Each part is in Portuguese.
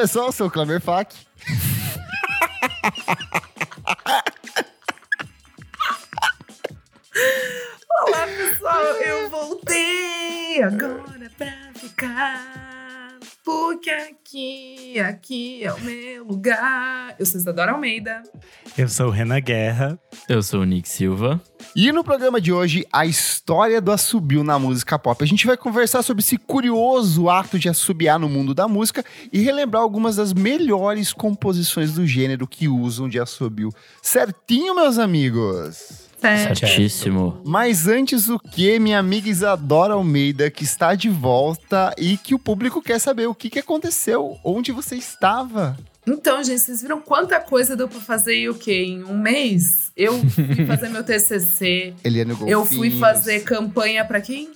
Pessoal, eu sou o Clamer Fak. Olá, pessoal, eu voltei agora pra ficar. Porque aqui, aqui é o meu lugar. Eu sou Isadora Almeida. Eu sou o Renan Guerra. Eu sou o Nick Silva. E no programa de hoje, a história do assobio na música pop. A gente vai conversar sobre esse curioso ato de assobiar no mundo da música e relembrar algumas das melhores composições do gênero que usam de assobio. Certinho, meus amigos? Certíssimo. Mas antes o que, minha amiga Isadora Almeida, que está de volta e que o público quer saber o que, que aconteceu, onde você estava. Então, gente, vocês viram quanta coisa deu pra fazer e o quê? Em um mês? Eu fui fazer meu TCC. Eliane Golfinhos. Eu fui fazer campanha pra quem?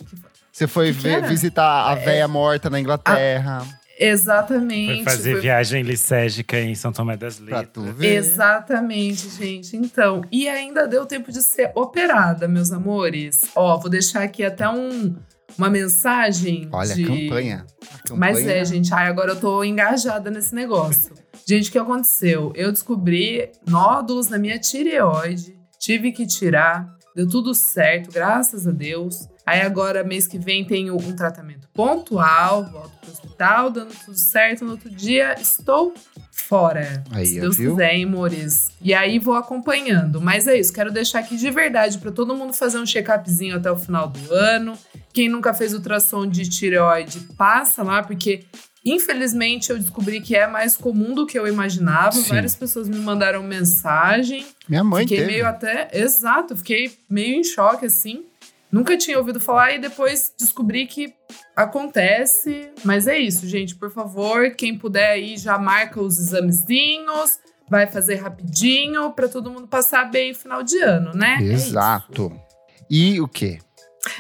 Você foi Que que ver- era? visitar a É. véia morta na Inglaterra. Exatamente. Foi fazer Foi- viagem licérgica em São Tomé das Pra Letras. tu ver. Exatamente, gente. Então, e ainda deu tempo de ser operada, meus amores. Ó, vou deixar aqui até um, uma mensagem. Olha, de... a campanha. Campanha. Mas é, gente, ai, agora eu tô engajada nesse negócio. Gente, o que aconteceu? Eu descobri nódulos na minha tireoide, tive que tirar, deu tudo certo, graças a Deus. Aí agora, mês que vem, tenho um tratamento pontual, volto pro hospital, dando tudo certo. No outro dia, estou fora. Aí, se Deus viu? quiser, hein, amores? E aí vou acompanhando. Mas é isso, quero deixar aqui de verdade pra todo mundo fazer um check-upzinho até o final do ano. Quem nunca fez ultrassom de tireoide, passa lá, porque infelizmente eu descobri que é mais comum do que eu imaginava. Sim. Várias pessoas me mandaram mensagem. Minha mãe fiquei teve. meio até. Exato, fiquei meio em choque, assim. Nunca tinha ouvido falar e depois descobri que acontece. Mas é isso, gente. Por favor, quem puder aí já marca os examezinhos. Vai fazer rapidinho pra todo mundo passar bem o final de ano, né? É. Exato. E o quê?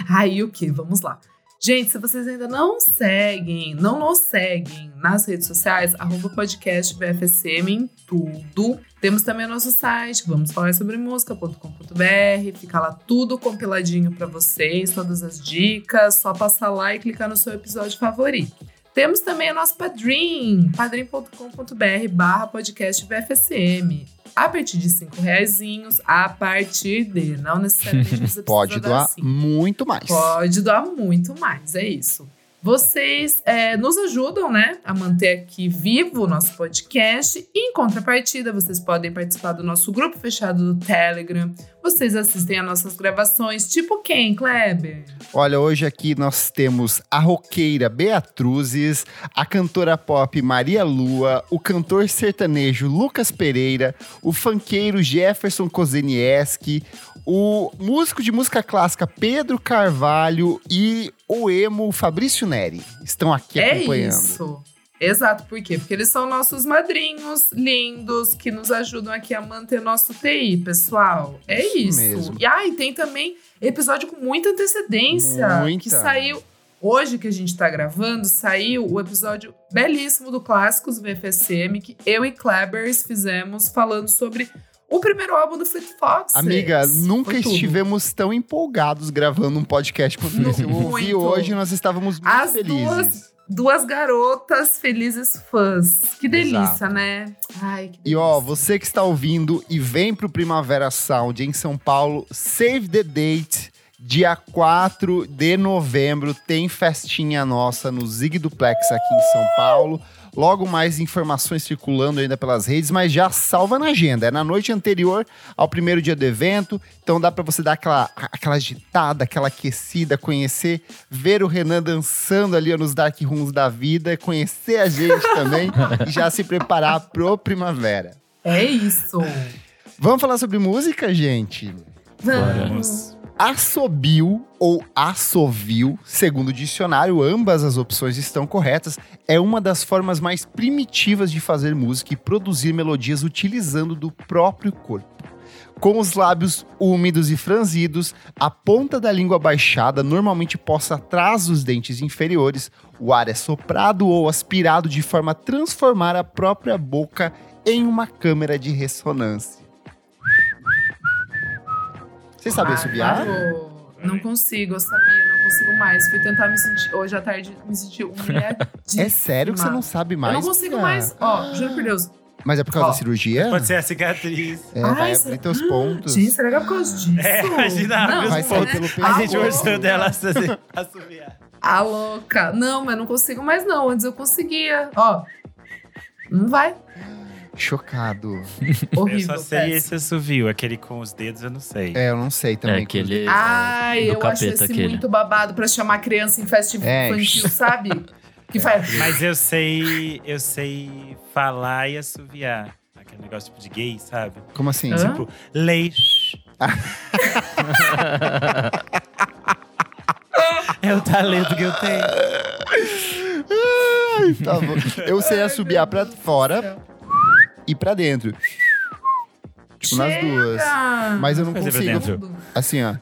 Aí o que? Vamos lá. Gente, se vocês ainda não seguem, não nos seguem nas redes sociais, arroba podcast VFSM em tudo. Temos também nosso site, vamos falar sobre música.com.br. Fica lá tudo compiladinho pra vocês, todas as dicas. Só passar lá e clicar no seu episódio favorito. Temos também o nosso Padrim, padrim.com.br barra podcast VFSM. A partir de cinco reaisinhos, a partir de, não necessariamente você Pode doar dar muito mais. Pode doar muito mais, é isso. Vocês é, nos ajudam, né, a manter aqui vivo o nosso podcast. E em contrapartida, vocês podem participar do nosso grupo fechado do Telegram. Vocês assistem a nossas gravações, tipo quem, Kleber? Olha, hoje aqui nós temos a roqueira Beatruzes, a cantora pop Maria Lua, o cantor sertanejo Lucas Pereira, o funkeiro Jefferson Kozenieski, o músico de música clássica Pedro Carvalho e o emo Fabrício Neri. Estão aqui é acompanhando. isso. Exato, por quê? Porque eles são nossos madrinhos lindos que nos ajudam aqui a manter nosso TI, pessoal. É Isso isso. mesmo. E aí tem também episódio com muita antecedência Muita. que saiu hoje que a gente tá gravando, saiu o episódio belíssimo do Clássicos VFSM que eu e Klebers fizemos falando sobre o primeiro álbum do Fleet Foxes. Amiga, nunca estivemos tão empolgados gravando um podcast quanto esse. Eu ouvi Muito. hoje e nós estávamos muito As felizes. duas Duas garotas felizes fãs. Que delícia, Exato. né? Ai, que E ó, delícia. você que está ouvindo e vem pro Primavera Sound em São Paulo, save the date. Dia 4 de novembro tem festinha nossa no Zig Duplex aqui em São Paulo. Logo mais informações circulando ainda pelas redes, mas já salva na agenda. É na noite anterior ao primeiro dia do evento, então dá pra você dar aquela, aquela agitada, aquela aquecida, conhecer, ver o Renan dançando ali nos dark rooms da vida, conhecer a gente também e já se preparar pro primavera. É isso. Vamos falar sobre música, gente? Vamos. Assobio ou assovio, segundo o dicionário, ambas as opções estão corretas, é uma das formas mais primitivas de fazer música e produzir melodias utilizando do próprio corpo. Com os lábios úmidos e franzidos, a ponta da língua baixada, normalmente posta atrás dos dentes inferiores, o ar é soprado ou aspirado de forma a transformar a própria boca em uma câmera de ressonância. Vocês sabem assobiar? Bárbaro. Não consigo, eu sabia, não consigo mais. Fui tentar me sentir. Hoje à tarde me senti humilhadíssima. É sério que você não sabe mais? Eu não consigo cara? mais. Ó, juro por Deus. Mas é por causa Ó. da cirurgia? Pode ser a cicatriz. É, Ai, vai será- abrir teus pontos. Gente, será que é por causa disso? É, imagina, não, Vai sair né? pelo A peito. gente louca. forçando ela a fazer- a assobiar. A louca. Não, mas não consigo mais não. Antes eu conseguia. Ó. Não vai. Chocado. Horrível. Eu só sei péssimo. esse assovio, aquele com os dedos eu não sei. É, eu não sei também. É aquele. Ai, do eu acho esse aquele. muito babado pra chamar criança em festa É. infantil, sabe? Que faz. Mas eu sei, eu sei falar e assoviar. Aquele negócio tipo de gay, sabe? Como assim? Hã? Tipo, leite. é o talento que eu tenho. Ai, tá bom. Eu sei assobiar pra fora e pra dentro. Tipo, nas Chega! duas. Mas eu não Fazer pra consigo. dentro. Assim, ó.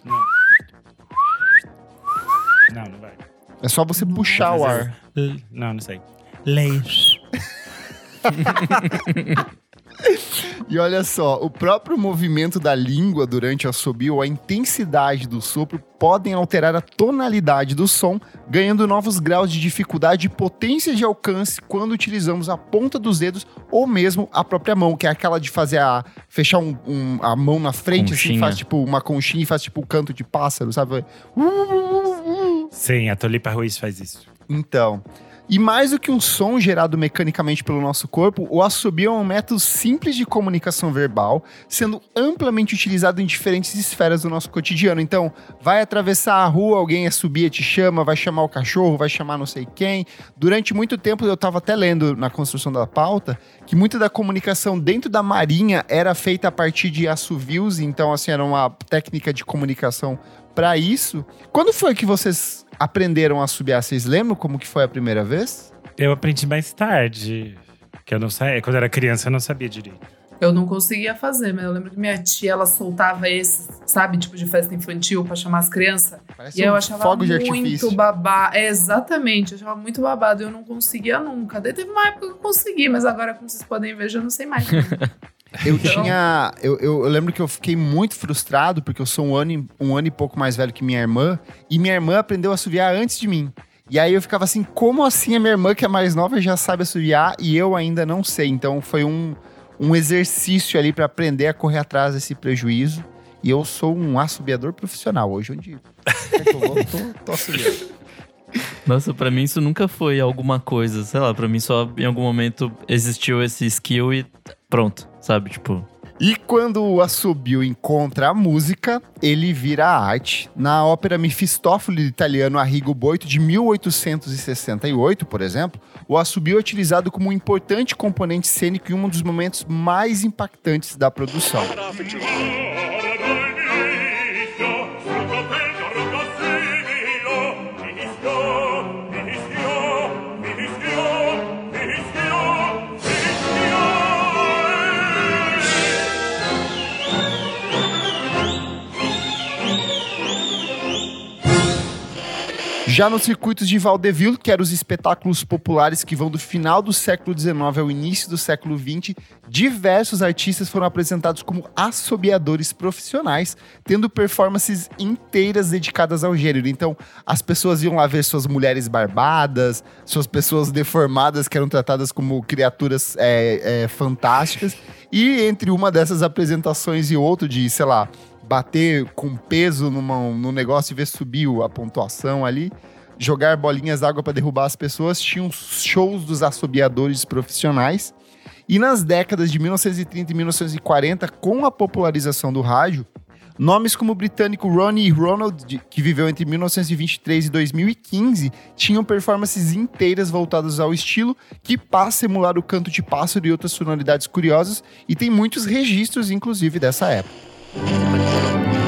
Não, não vai. É só você puxar o ar. L- Não, não sei. Leite. E olha só, o próprio movimento da língua durante o assobio ou a intensidade do sopro podem alterar a tonalidade do som, ganhando novos graus de dificuldade e potência de alcance quando utilizamos a ponta dos dedos ou mesmo a própria mão, que é aquela de fazer a fechar um- um- a mão na frente, assim, Conchinha. faz tipo uma conchinha e faz tipo o canto de pássaro, sabe? Sim, a Tolipa Ruiz faz isso. Então, e mais do que um som gerado mecanicamente pelo nosso corpo, o assobio é um método simples de comunicação verbal, sendo amplamente utilizado em diferentes esferas do nosso cotidiano. Então, vai atravessar a rua, alguém assobia, te chama, vai chamar o cachorro, vai chamar não sei quem. Durante muito tempo, eu estava até lendo na construção da pauta, que muita da comunicação dentro da marinha era feita a partir de assovios, então, assim, era uma técnica de comunicação para isso. Quando foi que vocês aprenderam a assobiar? Vocês lembram como que foi a primeira vez? Eu aprendi mais tarde. Que eu não sei. Quando eu era criança, eu não sabia direito. Eu não conseguia fazer, mas eu lembro que minha tia, ela soltava esse, sabe, tipo de festa infantil pra chamar as crianças. Parece E eu um achava fogo de muito babado. É, exatamente, eu achava muito babado. Eu não conseguia nunca. Daí teve uma época que eu consegui, mas agora, como vocês podem ver, já não sei mais. Eu Então- tinha. Eu, eu, eu lembro que eu fiquei muito frustrado, porque eu sou um ano, e- um ano e pouco mais velho que minha irmã, e minha irmã aprendeu a assoviar antes de mim. E aí eu ficava assim, como assim a minha irmã, que é mais nova, já sabe assoviar e eu ainda não sei? Então foi um, um exercício ali para aprender a correr atrás desse prejuízo. E eu sou um assobiador profissional. Hoje, onde eu vou, tô, tô assobiando. Nossa, pra mim isso nunca foi alguma coisa. Sei lá, pra mim só em algum momento existiu esse skill e pronto, sabe? Tipo. E quando o assobio encontra a música, ele vira arte. Na ópera Mefistófeles italiano Arrigo Boito, de 1868, por exemplo, o assobio é utilizado como um importante componente cênico em um dos momentos mais impactantes da produção. Já nos circuitos de vaudeville, que eram os espetáculos populares que vão do final do século XIX ao início do século XX, diversos artistas foram apresentados como assobiadores profissionais, tendo performances inteiras dedicadas ao gênero. Então, as pessoas iam lá ver suas mulheres barbadas, suas pessoas deformadas que eram tratadas como criaturas é, é, fantásticas. E entre uma dessas apresentações e outra de, sei lá, bater com peso numa, num negócio e ver subir a pontuação ali, jogar bolinhas d'água para derrubar as pessoas, tinham shows dos assobiadores profissionais. E nas décadas de 1930 e 1940, com a popularização do rádio, nomes como o britânico Ronnie Ronald, que viveu entre 1923 e 2015, tinham performances inteiras voltadas ao estilo, que passa a emular o canto de pássaro e outras sonoridades curiosas, e tem muitos registros, inclusive, dessa época. やっぱり。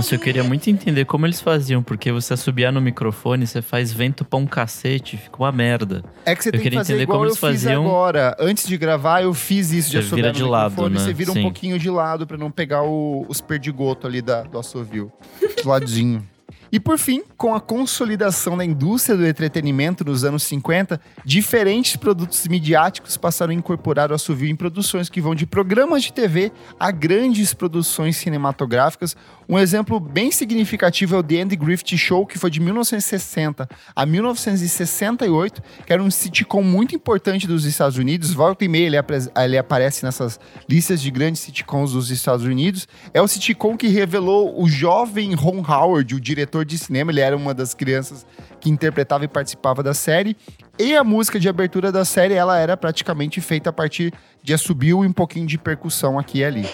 Nossa, eu queria muito entender como eles faziam, porque você assobiar no microfone, você faz vento pra um cacete, fica uma merda. É que você Eu tem que fazer entender igual como eu eles fiz faziam. agora. Antes de gravar, eu fiz isso de Você assobiar vira no de lado, microfone. né? Você vira um Sim. pouquinho de lado pra não pegar o- os perdigotos ali da, do assovio. De ladinho. E por fim, com a consolidação da indústria do entretenimento nos anos 50, diferentes produtos midiáticos passaram a incorporar o assovio em produções que vão de programas de TV a grandes produções cinematográficas. Um exemplo bem significativo é o The Andy Griffith Show, que foi de 1960 a 1968, que era um sitcom muito importante dos Estados Unidos. Volta e meia ele, ele aparece nessas listas de grandes sitcoms dos Estados Unidos. É o sitcom que revelou o jovem Ron Howard, o diretor de cinema. Ele era uma das crianças que interpretava e participava da série. E a música de abertura da série, ela era praticamente feita a partir de assobio e um pouquinho de percussão aqui e ali.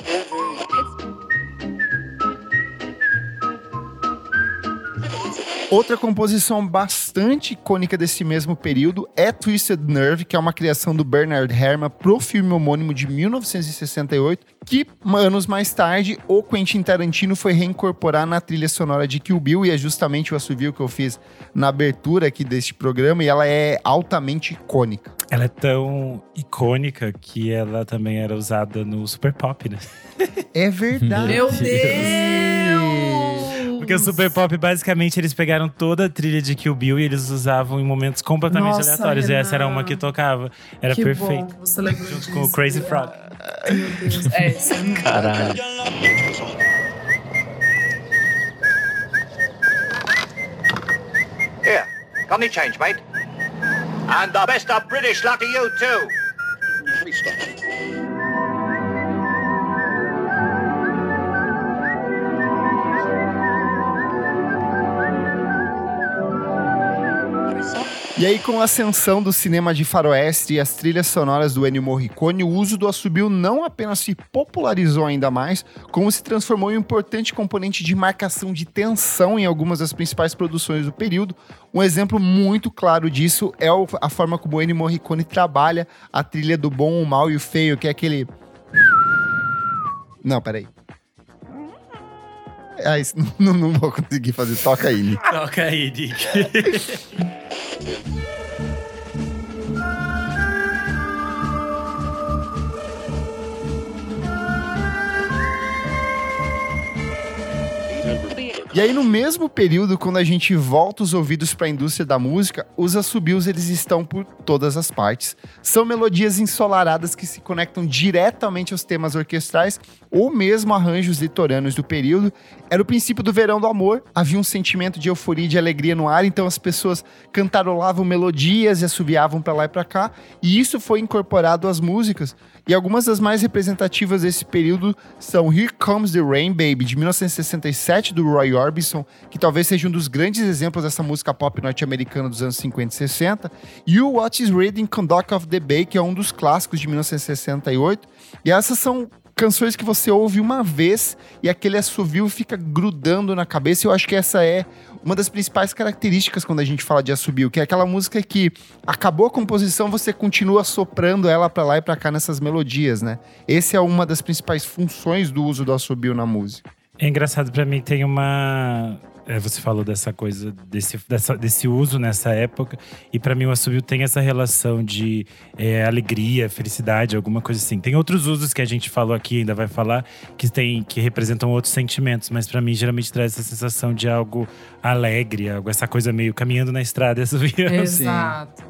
Outra composição bastante icônica desse mesmo período é Twisted Nerve, que é uma criação do Bernard Herrmann pro filme homônimo de 1968, que anos mais tarde o Quentin Tarantino foi reincorporar na trilha sonora de Kill Bill e é justamente o assovio que eu fiz na abertura aqui deste programa e ela é altamente icônica. Ela é tão icônica que ela também era usada no Super Pop, né? É verdade. Meu Deus! Porque o Super Pop, basicamente, eles pegaram toda a trilha de Kill Bill e eles usavam em momentos completamente Nossa, aleatórios. Renan. E essa era uma que tocava. Era que perfeito. Bom você lembrou Junto disso. com o Crazy Frog. Meu Deus. É, isso é Caralho. Here, got any change, mate? And the best of British luck to you, too. E aí, com a ascensão do cinema de faroeste e as trilhas sonoras do Ennio Morricone, o uso do assobio não apenas se popularizou ainda mais, como se transformou em um importante componente de marcação de tensão em algumas das principais produções do período. Um exemplo muito claro disso é a forma como o Ennio Morricone trabalha a trilha do bom, o mal e o feio, que é aquele... Não, peraí. Ah, isso não, não vou conseguir fazer. Toca aí, Nick. Toca aí, Dick. E aí, no mesmo período, quando a gente volta os ouvidos para a indústria da música, os assobios eles estão por todas as partes. São melodias ensolaradas que se conectam diretamente aos temas orquestrais ou mesmo arranjos litorâneos do período. Era o princípio do verão do amor, havia um sentimento de euforia e de alegria no ar, então as pessoas cantarolavam melodias e assobiavam para lá e para cá, e isso foi incorporado às músicas. E algumas das mais representativas desse período são Here Comes the Rain Baby, de 1967, do Roy Orbison, que talvez seja um dos grandes exemplos dessa música pop norte-americana dos anos 50 e 60, e o What is Reading Conduct of the Bay, que é um dos clássicos de 1968. E essas são canções que você ouve uma vez e aquele assovio fica grudando na cabeça. Eu acho que essa é uma das principais características quando a gente fala de assobio, que é aquela música que acabou a composição, você continua soprando ela pra lá e pra cá nessas melodias, né? Essa é uma das principais funções do uso do assobio na música. É engraçado pra mim, tem uma. é, você falou dessa coisa, desse, dessa- desse uso nessa época, e pra mim o assobio tem essa relação de é, alegria, felicidade, alguma coisa assim. Tem outros usos que a gente falou aqui, ainda vai falar, que, tem, que representam outros sentimentos, mas pra mim geralmente traz essa sensação de algo alegre, algo, essa coisa meio caminhando na estrada, assobiando. Exato.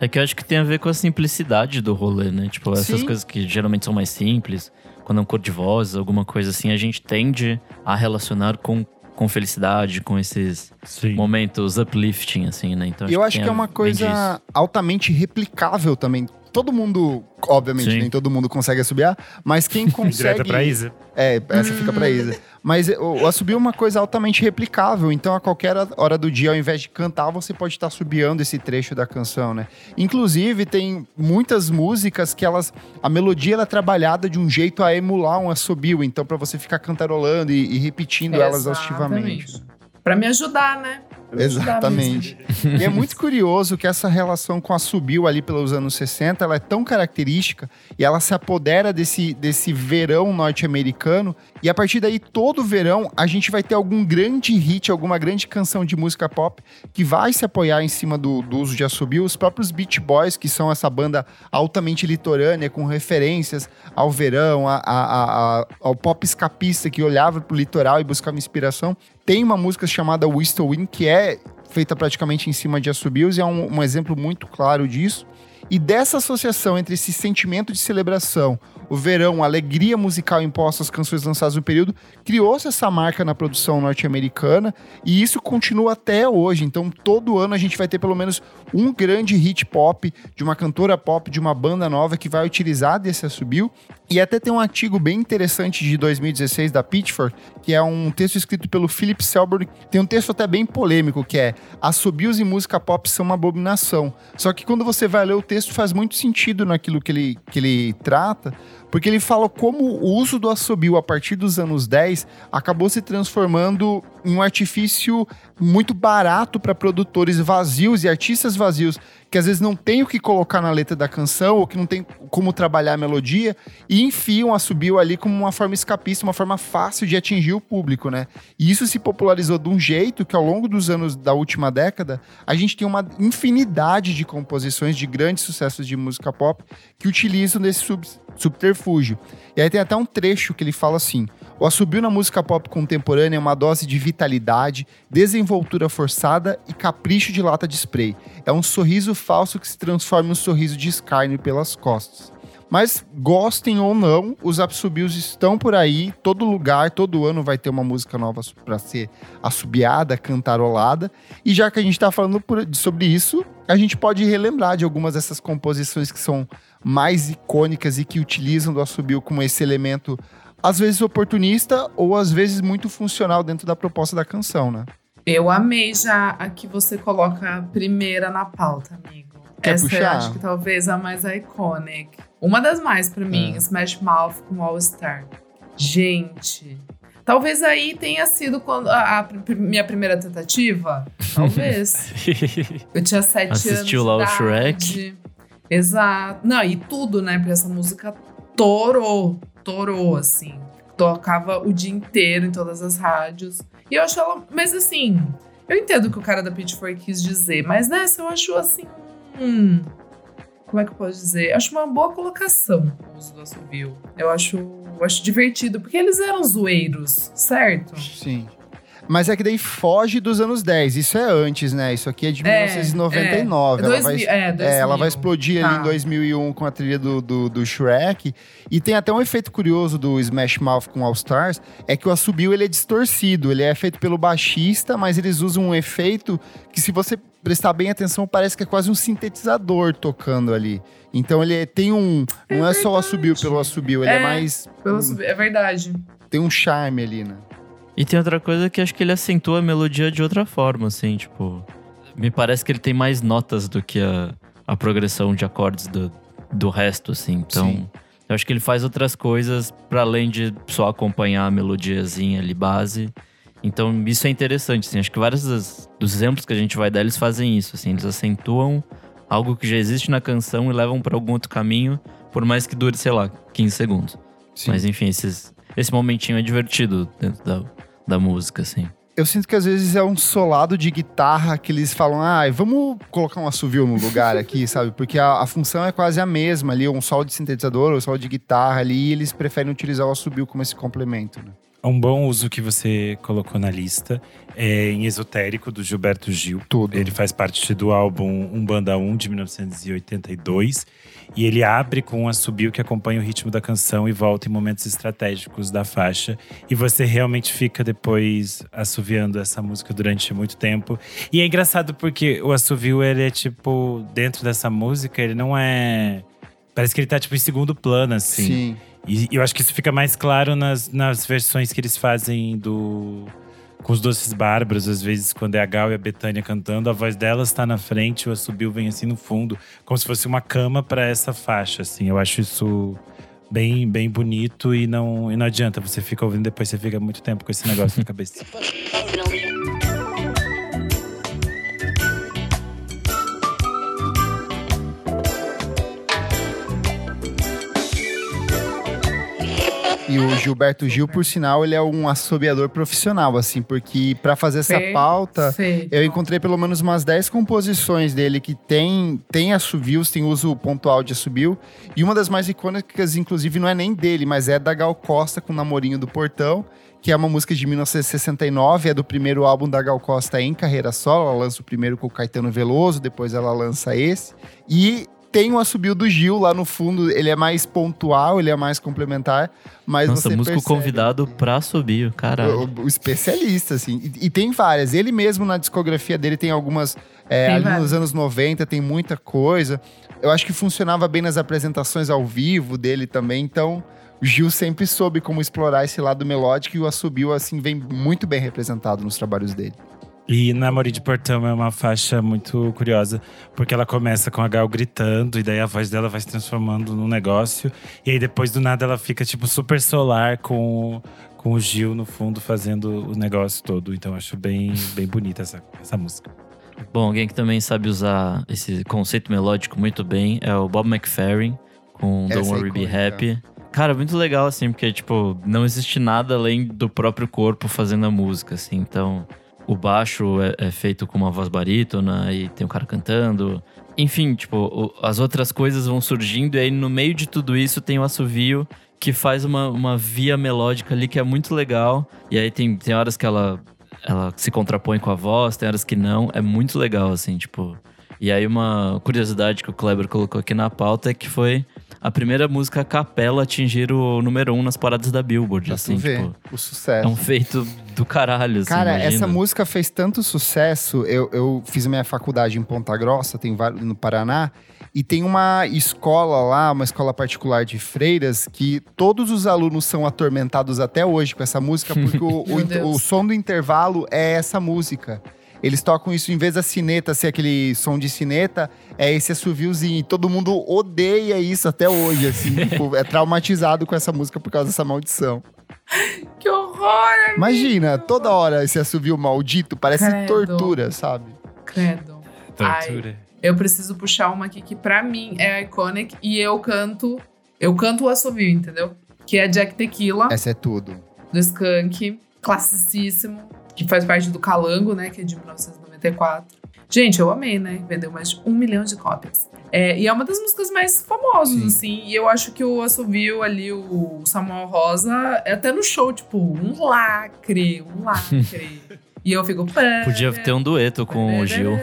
É que eu acho que tem a ver com a simplicidade do rolê, né? Tipo, essas Sim. coisas que geralmente são mais simples, quando é um cor de voz, alguma coisa assim, a gente tende a relacionar com, com felicidade, com esses Sim. momentos uplifting, assim, né? Então, E eu acho tem que é uma coisa altamente replicável também. Todo mundo, obviamente, Sim. nem todo mundo consegue assobiar, mas quem consegue. Direta pra Isa. É, essa fica pra Isa. Mas o, o assobio é uma coisa altamente replicável, então a qualquer hora do dia, ao invés de cantar, você pode estar assobiando esse trecho da canção, né? Inclusive, tem muitas músicas que elas. A melodia ela é trabalhada de um jeito a emular um assobio, então pra você ficar cantarolando e, e repetindo elas exaustivamente. Exatamente. Pra me ajudar, né? Ajudar Exatamente. e é muito curioso que essa relação com a subiu ali pelos anos 60, ela é tão característica e ela se apodera desse, desse verão norte-americano. E a partir daí, todo verão, a gente vai ter algum grande hit, alguma grande canção de música pop que vai se apoiar em cima do, do uso de assobio. Os próprios Beach Boys, que são essa banda altamente litorânea, com referências ao verão, a- a- a- ao pop escapista que olhava pro litoral e buscava inspiração, tem uma música chamada Whistle Wind, que é feita praticamente em cima de assobios, e é um, um exemplo muito claro disso. E dessa associação entre esse sentimento de celebração, o verão, a alegria musical imposta às canções lançadas no período, criou-se essa marca na produção norte-americana e isso continua até hoje. Então, todo ano a gente vai ter pelo menos um grande hit pop de uma cantora pop, de uma banda nova que vai utilizar desse assobio. E até tem um artigo bem interessante de 2016 da Pitchfork, que é um texto escrito pelo Philip Selberg. Tem um texto até bem polêmico, que é assobios em música pop são uma abominação. Só que quando você vai ler o texto, faz muito sentido naquilo que ele, que ele trata, porque ele fala como o uso do assobio a partir dos anos 10 acabou se transformando em um artifício muito barato para produtores vazios e artistas vazios que às vezes não tem o que colocar na letra da canção ou que não tem como trabalhar a melodia e enfiam a subiu ali como uma forma escapista, uma forma fácil de atingir o público, né? E isso se popularizou de um jeito que ao longo dos anos da última década, a gente tem uma infinidade de composições de grandes sucessos de música pop que utilizam desse sub subterfúgio. E aí tem até um trecho que ele fala assim: o assobio na música pop contemporânea é uma dose de vitalidade, desenvoltura forçada e capricho de lata de spray. É um sorriso falso que se transforma em um sorriso de escárnio pelas costas. Mas gostem ou não, os assobios estão por aí, todo lugar, todo ano vai ter uma música nova para ser assobiada, cantarolada. E já que a gente está falando por, sobre isso, a gente pode relembrar de algumas dessas composições que são mais icônicas e que utilizam do assobio como esse elemento às vezes oportunista ou às vezes muito funcional dentro da proposta da canção, né? Eu amei já a que você coloca a primeira na pauta, amigo. Quer Essa puxar? eu acho que talvez a mais iconic. Uma das mais pra mim, É. Smash Mouth com All Star. Gente, talvez aí tenha sido quando a, a minha primeira tentativa. Talvez. Eu tinha sete Assistiu anos. lá o idade. Exato. Não, e tudo, né? Porque essa música torou, torou, assim. Tocava o dia inteiro em todas as rádios. E eu acho ela. Mas assim, eu entendo o que o cara da Pitchfork quis dizer, mas nessa eu acho assim. Hum, como é que eu posso dizer? Acho uma boa colocação o uso do. Eu acho, eu acho divertido, porque eles eram zoeiros, certo? Sim. Mas é que daí foge dos anos 10. Isso é antes, né? Isso aqui é de É, 1999. ela, vai, 2000, é, 2000. é, ela vai explodir ali Tá. em 2001 com a trilha do, do, do Shrek. E tem até um efeito curioso do Smash Mouth com All Stars, é que o assobio ele é distorcido. Ele é feito pelo baixista, mas eles usam um efeito que se você prestar bem atenção, parece que é quase um sintetizador tocando ali. Então ele tem um... não é só o assobio pelo assobio, ele é, É, mais... Pelo é verdade. tem um charme ali, né? E tem outra coisa que acho que ele acentua a melodia de outra forma, assim, tipo. Me parece que ele tem mais notas do que a, a progressão de acordes do, do resto, assim. Então, Sim. eu acho que ele faz outras coisas para além de só acompanhar a melodiazinha ali base. Então, isso é interessante, assim. Acho que vários das- dos exemplos que a gente vai dar, eles fazem isso, assim. Eles acentuam algo que já existe na canção e levam para algum outro caminho, por mais que dure, sei lá, 15 segundos. Sim. Mas enfim, esses, esse momentinho é divertido dentro da, da música, assim. Eu sinto que às vezes é um solado de guitarra que eles falam, ah, vamos colocar um assovio no lugar aqui, sabe? Porque a, a função é quase a mesma ali, um solo de sintetizador, um solo de guitarra ali, e eles preferem utilizar o assovio como esse complemento, né? Um bom uso que você colocou na lista é em Esotérico, do Gilberto Gil. Tudo. Ele faz parte do álbum Um Banda 1, de 1982. E ele abre com um assobio que acompanha o ritmo da canção e volta em momentos estratégicos da faixa. E você realmente fica depois assoviando essa música durante muito tempo. E é engraçado porque o assovio, ele é tipo… Dentro dessa música, ele não é… Parece que ele tá tipo em segundo plano, assim. Sim. E eu acho que isso fica mais claro nas, nas versões que eles fazem do. Com os Doces Bárbaros, às vezes, quando é a Gal e a Betânia cantando, a voz delas está na frente, o assobio vem assim no fundo, como se fosse uma cama para essa faixa, assim. Eu acho isso bem, bem bonito e não, e não adianta, você fica ouvindo depois, você fica muito tempo com esse negócio na cabeça. E o Gilberto Gil, por sinal, ele é um assobiador profissional, assim, porque pra fazer essa pauta, eu encontrei pelo menos umas 10 composições dele que tem, tem assobios, tem uso pontual de assobio. E uma das mais icônicas, inclusive, não é nem dele, mas é da Gal Costa com o Namorinho do Portão, que é uma música de 1969, é do primeiro álbum da Gal Costa em carreira solo. Ela lança o primeiro com o Caetano Veloso, depois ela lança esse. E tem o assobio do Gil lá no fundo, ele é mais pontual, ele é mais complementar, mas Nossa, você músico percebe convidado pra subir, caralho. o, o especialista, assim. E, e tem várias. Ele mesmo, na discografia dele, tem algumas. é, Tem ali várias. nos anos 90, tem muita coisa. Eu acho que funcionava bem nas apresentações ao vivo dele também. Então, o Gil sempre soube como explorar esse lado melódico e o assobio, assim, vem muito bem representado nos trabalhos dele. E Namorei de Portão é uma faixa muito curiosa, porque ela começa com a Gal gritando, e daí a voz dela vai se transformando num negócio. E aí depois do nada ela fica tipo super solar com, o- com o Gil no fundo fazendo o negócio todo. Então eu acho bem, bem bonita essa, essa música. Bom, alguém que também sabe usar esse conceito melódico muito bem é o Bob McFerrin com Essa Don't é Worry Be. Happy. Cara, muito legal, assim, porque, tipo, não existe nada além do próprio corpo fazendo a música, assim. Então, o baixo é, é feito com uma voz barítona e tem o cara cantando. Enfim, tipo, o- as outras coisas vão surgindo e aí no meio de tudo isso tem o assovio que faz uma, uma via melódica ali que é muito legal. E aí tem, tem horas que ela, ela se contrapõe com a voz, tem horas que não. É muito legal, assim, tipo. E aí, uma curiosidade que o Kleber colocou aqui na pauta é que foi a primeira música a capela a atingir o número um nas paradas da Billboard, Pra assim, tu ver tipo. o sucesso. É um feito do caralho, assim, Cara, imagina. essa música fez tanto sucesso. Eu, eu fiz minha faculdade em Ponta Grossa, tem vários no Paraná, e tem uma escola lá, uma escola particular de freiras, que todos os alunos são atormentados até hoje com essa música, porque o, o, o som do intervalo é essa música. Eles tocam isso em vez da sineta ser aquele som de sineta, é esse assoviozinho. E todo mundo odeia isso até hoje, assim. tipo, é traumatizado com essa música por causa dessa maldição. Que horror! Imagina, toda hora esse assovio maldito parece Credo. tortura, sabe? Credo. Tortura. Eu preciso puxar uma aqui que pra mim é iconic e eu canto. Eu canto o assovio, entendeu? Que é Jack Tequila, Essa é tudo. do Skank, classicíssimo, que faz parte do Calango, né? Que é de 1994. Gente, eu amei, né? Vendeu mais de um milhão de cópias. É, e é uma das músicas mais famosas, Sim. assim. E eu acho que o assovio ali, o Samuel Rosa, é até no show, tipo, um lacre, um lacre. e eu fico. Podia ter um dueto com o Gil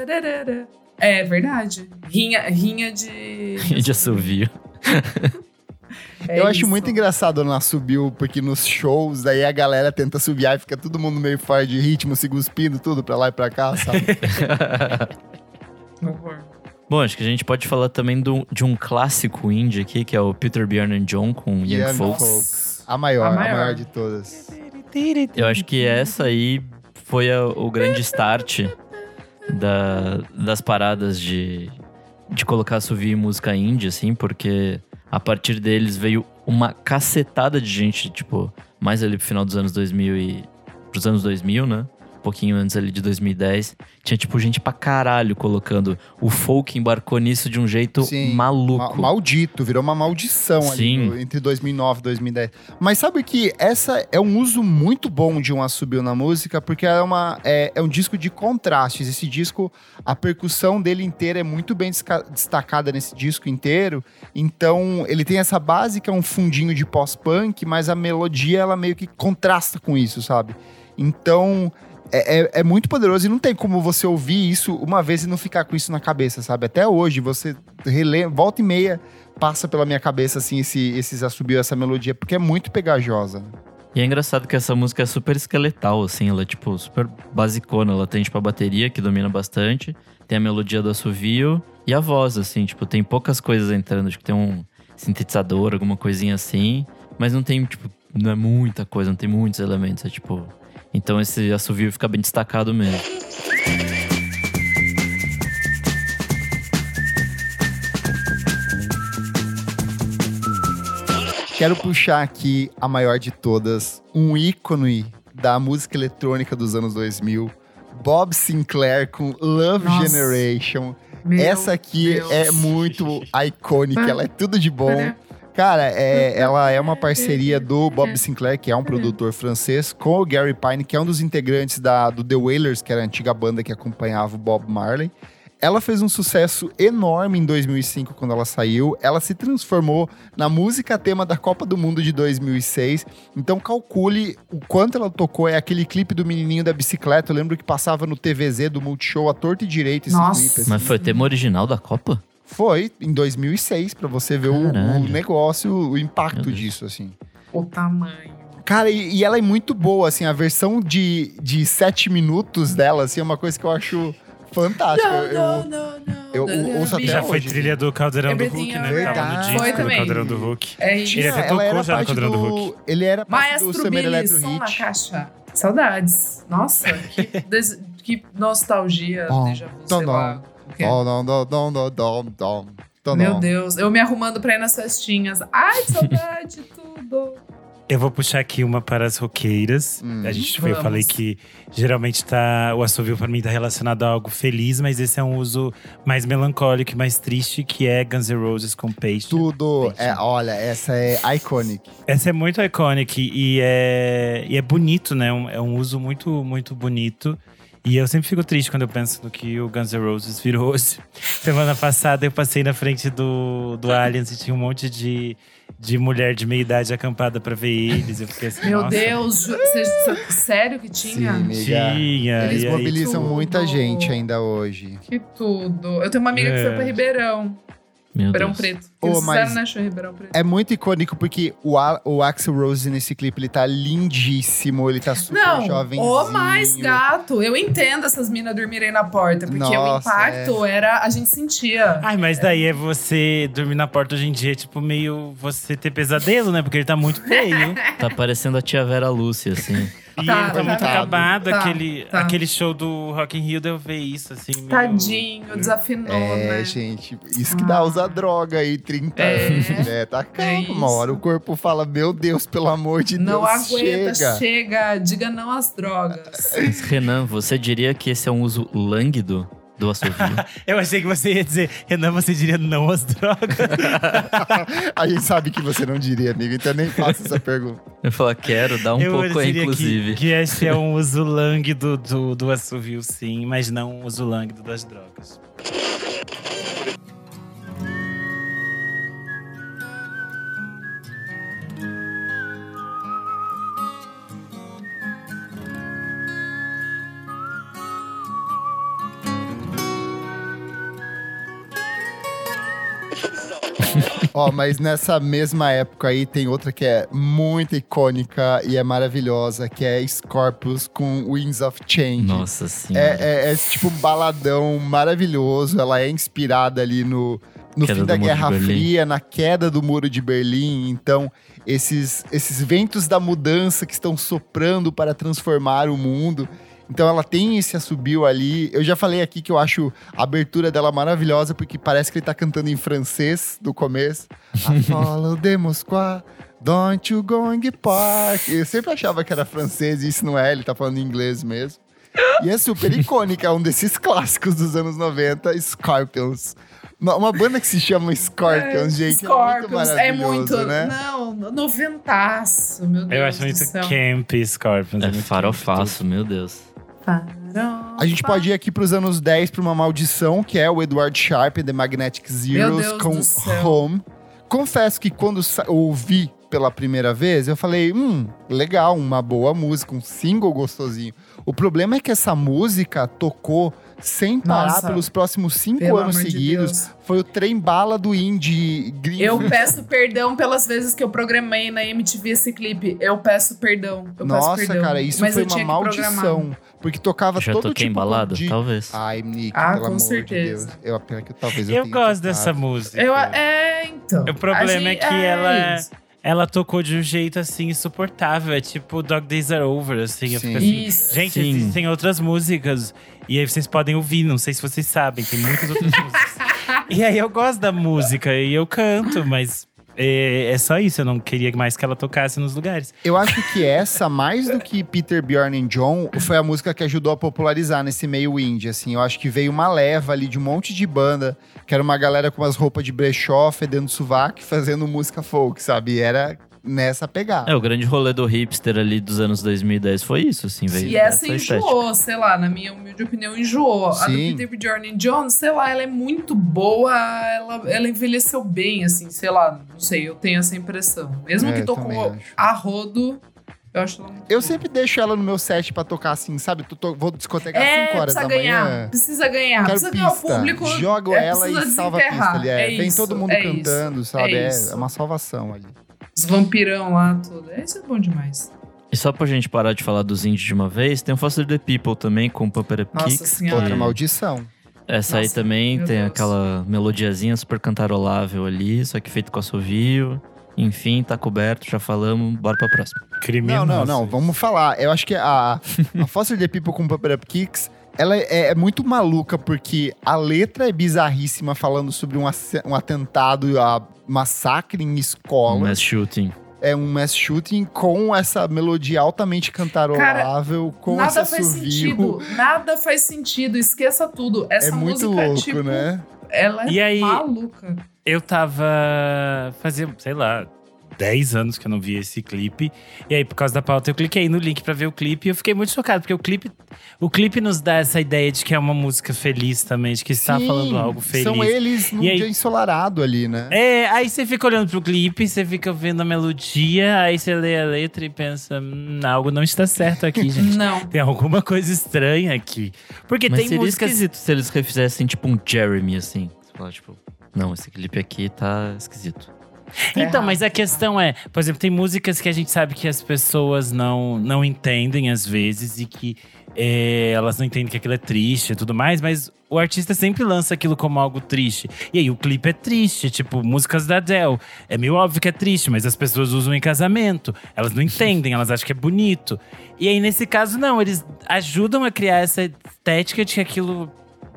É verdade. Rinha, rinha de. de assovio. É eu acho isso. muito engraçado no subiu, porque nos shows, daí a galera tenta subir e fica todo mundo meio fora de ritmo, se cuspindo tudo pra lá e pra cá, sabe? Horror. Bom, acho que a gente pode falar também do- de um clássico indie aqui, que é o Peter Bjorn and John com Young Young Folks. Folks. A maior, A a maior. maior, de todas. Eu acho que essa aí foi a- o grande start da- das paradas de, de colocar em música indie, assim, porque a partir deles veio uma cacetada de gente, tipo, mais ali pro final dos anos 2000 e... pros anos 2000, né? Um pouquinho antes ali de 2010. Tinha, tipo, gente pra caralho colocando. O folk embarcou nisso de um jeito Sim, maluco. Ma- maldito, virou uma maldição ali Sim. no- entre 2009 e 2010. Mas sabe que essa é um uso muito bom de um assobio na música, porque é, uma, é, é um disco de contrastes. Esse disco, a percussão dele inteira é muito bem destacada nesse disco inteiro. Então, ele tem essa base que é um fundinho de pós-punk, mas a melodia, ela meio que contrasta com isso, sabe? Então, é, é- é muito poderoso e não tem como você ouvir isso uma vez e não ficar com isso na cabeça, sabe? Até hoje, você relê, volta e meia, passa pela minha cabeça, assim, esse, esses assobios, essa melodia, porque é muito pegajosa. E é engraçado que essa música é super esqueletal, assim, ela é tipo super basicona. Ela tem, tipo, a bateria, que domina bastante, tem a melodia do assovio e a voz, assim, tipo, tem poucas coisas entrando. Acho que tem um sintetizador, alguma coisinha assim, mas não tem, tipo, não é muita coisa, não tem muitos elementos, é tipo. Então esse assovio fica bem destacado mesmo. Quero puxar aqui a maior de todas, um ícone da música eletrônica dos anos 2000, Bob Sinclair com Love Nossa. Generation. Meu Essa aqui Deus. é muito icônica, ela é tudo de bom. Cara, é, ela é uma parceria do Bob Sinclair, que é um produtor francês, com o Gary Pine, que é um dos integrantes da, do The Wailers, que era a antiga banda que acompanhava o Bob Marley. Ela fez um sucesso enorme em 2005 quando ela saiu. Ela se transformou na música tema da Copa do Mundo de 2006. Então calcule o quanto ela tocou. É aquele clipe do menininho da bicicleta. Eu lembro que passava no TVZ do Multishow a torta e direito esse Nossa. clipe. assim. Mas foi tema original da Copa? Foi em 2006 pra você ver o, o negócio, o impacto disso assim. O tamanho. Cara, e, e ela é muito boa, assim, a versão de, de sete minutos dela, assim, é uma coisa que eu acho fantástica. Eu- eu- não, eu ouço até Já foi hoje. trilha do Caldeirão do Hulk, né? Alright. Tava no Verdade. disco Foi do também. Caldeirão do Hulk. É isso. Ele até ela tocou era já no Caldeirão do do Hulk. Ele era parte do Maestro Summer Billy, Electro som na Hit. caixa. Saudades. Nossa, que, des- que nostalgia. Bom, déjà vu, então sei não. lá. Quê? Dom, dom, dom, dom, dom, dom, dom. Então Meu não. Deus, eu me arrumando pra ir nas festinhas. Ai, que saudade, tudo. Eu vou puxar aqui uma para as roqueiras. Hum. A gente foi, eu falei que geralmente tá, o assovio para mim tá relacionado a algo feliz, mas esse é um uso mais melancólico e mais triste, que é Guns N' Roses com Page. Tudo. É, olha, essa é iconic. Essa é muito iconic e é, e é bonito, né? Um- é um uso muito, muito bonito. E eu sempre fico triste quando eu penso no que o Guns N' Roses virou hoje. Semana passada eu passei na frente do, do Aliens e tinha um monte de, de mulher de meia idade acampada pra ver eles. Eu fiquei assim, Meu nossa. Deus, ju- cê- cê- sério que tinha? Sim. Tinha. Eles e mobilizam muita gente ainda hoje. Que tudo. Eu tenho uma amiga que É. foi pra Ribeirão. Meu Ribeirão Deus. Preto. Fizeram, mas- né, show Ribeirão Preto. É muito icônico porque o, A- o Axel Rose nesse clipe, ele tá lindíssimo, ele tá super Não, jovenzinho. o mais gato. Eu entendo essas minas dormirem na porta, porque o Nossa, impacto era. A gente sentia. Ai, mas daí é você dormir na porta hoje em dia, é tipo meio você ter pesadelo, né? Porque ele tá muito feio. Tá parecendo a tia Vera Lúcia, assim. E Tá, ele tá tá, muito tá. acabado. Tá, aquele, tá. aquele show do Rock in Rio deu ver isso, assim. meio- Tadinho, desafinou, É, né? gente, isso que dá usar droga aí, 30 É. anos, né? Tá calma, isso. uma hora o corpo fala, meu Deus, pelo amor de Não Deus, aguenta, chega. chega. diga não às drogas. Mas, Renan, você diria que esse é um uso lânguido do assovio? Eu achei que você ia dizer, Renan, você diria não às drogas. A gente sabe que você não diria, amigo, então nem faça essa pergunta. Eu falo, quero dar um eu pouco aí, inclusive. Que, que esse é um uso lânguido do, do assovio, sim, mas não um uso lânguido das drogas. Ó, mas nessa mesma época aí tem outra que é muito icônica e é maravilhosa, que é Scorpius com Winds of Change. Nossa senhora. É, é- é tipo um baladão maravilhoso. Ela é inspirada ali no, no Queda fim da Guerra. Fria, na queda do Muro de Berlim. Então, esses, esses ventos da mudança que estão soprando para transformar o mundo. Então, ela tem esse assobio ali. Eu já falei aqui que eu acho a abertura dela maravilhosa, porque parece que ele tá cantando em francês do começo. I follow the Moscow. Don't you going park? Eu sempre achava que era francês e isso não é, ele tá falando em inglês mesmo. E é super icônica, é um desses clássicos dos anos 90, Scorpions. Uma, banda que se chama Scorpions, gente, Scorpions, é muito maravilhoso, né? Não, noventaço, meu Deus. Eu acho muito do céu. camp Scorpions. É muito farofaço, meu Deus. A gente pode ir aqui pros anos 10 pra uma maldição, que é o Edward Sharp The Magnetic Zeros com. Home. Confesso que quando ouvi pela primeira vez, eu falei, hum, legal, uma boa música, um single gostosinho. O problema é que essa música tocou sem parar Nossa, pelos próximos cinco pelo anos de seguidos. Deus. Foi o trem bala do indie gringo. Eu peço perdão pelas vezes que eu programei na MTV esse clipe. Eu peço perdão. Eu Nossa, peço perdão. cara, isso Mas foi uma maldição. Porque tocava Já todo toquei tipo em balada? de... Talvez. Ai, Nick, Ah, pelo com amor certeza. de Deus. Eu, pior que talvez eu Eu tenha gosto tocado. dessa música. Eu, é, então. O problema é que ela, isso. ela tocou de um jeito assim insuportável. É tipo Dog Days Are Over, assim. Eu Sim. fico assim, Isso. Gente, Sim. existem outras músicas. E aí vocês podem ouvir, não sei se vocês sabem, tem muitas outras músicas. E aí eu gosto da música e eu canto, mas é, é só isso. Eu não queria mais que ela tocasse nos lugares. Eu acho que essa, mais do que Peter, Bjorn e John, foi a música que ajudou a popularizar nesse meio indie, assim. Eu acho que veio uma leva ali de um monte de banda, que era uma galera com umas roupas de brechó, fedendo sovaco, fazendo música folk, sabe? E era nessa pegada. É, o grande rolê do hipster ali dos anos 2010 foi isso, assim, veio E essa estética. enjoou, sei lá, na minha humilde opinião, enjoou. A do Sim. Peter Bjorn John, sei lá, ela é muito boa, ela, ela envelheceu bem, assim, sei lá, não sei, eu tenho essa impressão. Mesmo É, que tocou a rodo, eu acho ela muito Eu sempre deixo ela no meu set pra tocar assim, sabe? Tu to- vou discotecar É, 5 horas precisa da ganhar, manhã. precisa ganhar, Quero precisa ganhar o pista. público. Jogo é, ela e precisa salva a pista desenterrar. ali. É, É Vem isso, todo mundo é cantando, isso, sabe? é É, é uma salvação ali. Os vampirão lá, tudo. Isso é bom demais. E só pra gente parar de falar dos indies de uma vez, tem o Foster the People também, com Pumper Up Nossa Kicks. Senhora. Outra maldição. Essa aí Nossa, também meu tem Deus. aquela melodiazinha super cantarolável ali, só que feito com assovio. Enfim, tá coberto, já falamos, bora pra próxima. Criminoso. Não, não, não. Vamos falar. Eu acho que a, a Foster the People com It Up Kicks, ela é, é muito maluca porque a letra é bizarríssima falando sobre um, um atentado, a massacre em escola. Mass shooting. É um mass shooting com essa melodia altamente cantarolável, com nada esse faz sentido. Nada faz sentido. Esqueça tudo. Essa É muito música, louco, tipo, né? ela é E aí- maluca. Eu tava. Fazia, sei lá, 10 anos que eu não via esse clipe. E aí, por causa da pauta, eu cliquei no link pra ver o clipe e eu fiquei muito chocado, porque o clipe, o clipe nos dá essa ideia de que é uma música feliz também, de que está Sim, falando algo feliz. São eles num E aí- dia ensolarado ali, né? É, aí você fica olhando pro clipe, você fica vendo a melodia, aí você lê a letra e pensa, hum, algo não está certo aqui, gente. Não. Tem alguma coisa estranha aqui. Porque Mas tem seria músicas. esquisito se eles refizessem tipo um Jeremy, assim. Você fala, tipo, não, esse clipe aqui tá esquisito. Então, mas a questão é, por exemplo, tem músicas que a gente sabe que as pessoas não, não entendem às vezes e que é, elas não entendem que aquilo é triste e tudo mais, mas o artista sempre lança aquilo como algo triste. E aí o clipe é triste, tipo, músicas da Adele. É meio óbvio que é triste, mas as pessoas usam em casamento. Elas não entendem, elas acham que é bonito. E aí, nesse caso, não, eles ajudam a criar essa estética de que aquilo.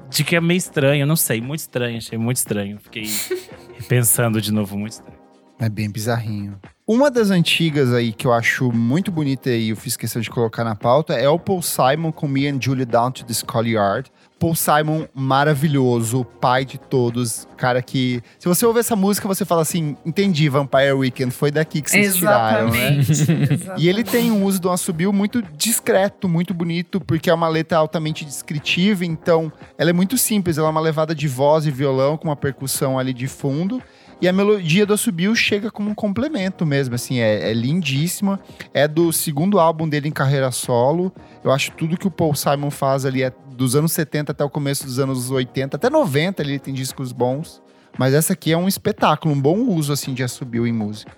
De que é meio estranho, eu não sei, muito estranho, achei muito estranho. Fiquei pensando de novo, muito estranho. É bem bizarrinho. Uma das antigas aí que eu acho muito bonita e eu fiz questão de colocar na pauta é o Paul Simon com Me and Julie Down to the Schoolyard. Paul Simon, maravilhoso, pai de todos, cara que... Se você ouvir essa música, você fala assim, entendi, Vampire Weekend, foi daqui que vocês tiraram, né? Exatamente. E ele tem um uso do assobio muito discreto, muito bonito, porque é uma letra altamente descritiva, então ela é muito simples, ela é uma levada de voz e violão com uma percussão ali de fundo. E a melodia do assobio chega como um complemento mesmo, assim, é, é lindíssima. É do segundo álbum dele em carreira solo. Eu acho tudo que o Paul Simon faz ali é dos anos 70 até o começo dos anos 80, até 90 ele tem discos bons. Mas essa aqui é um espetáculo, um bom uso, assim, de assobio em música.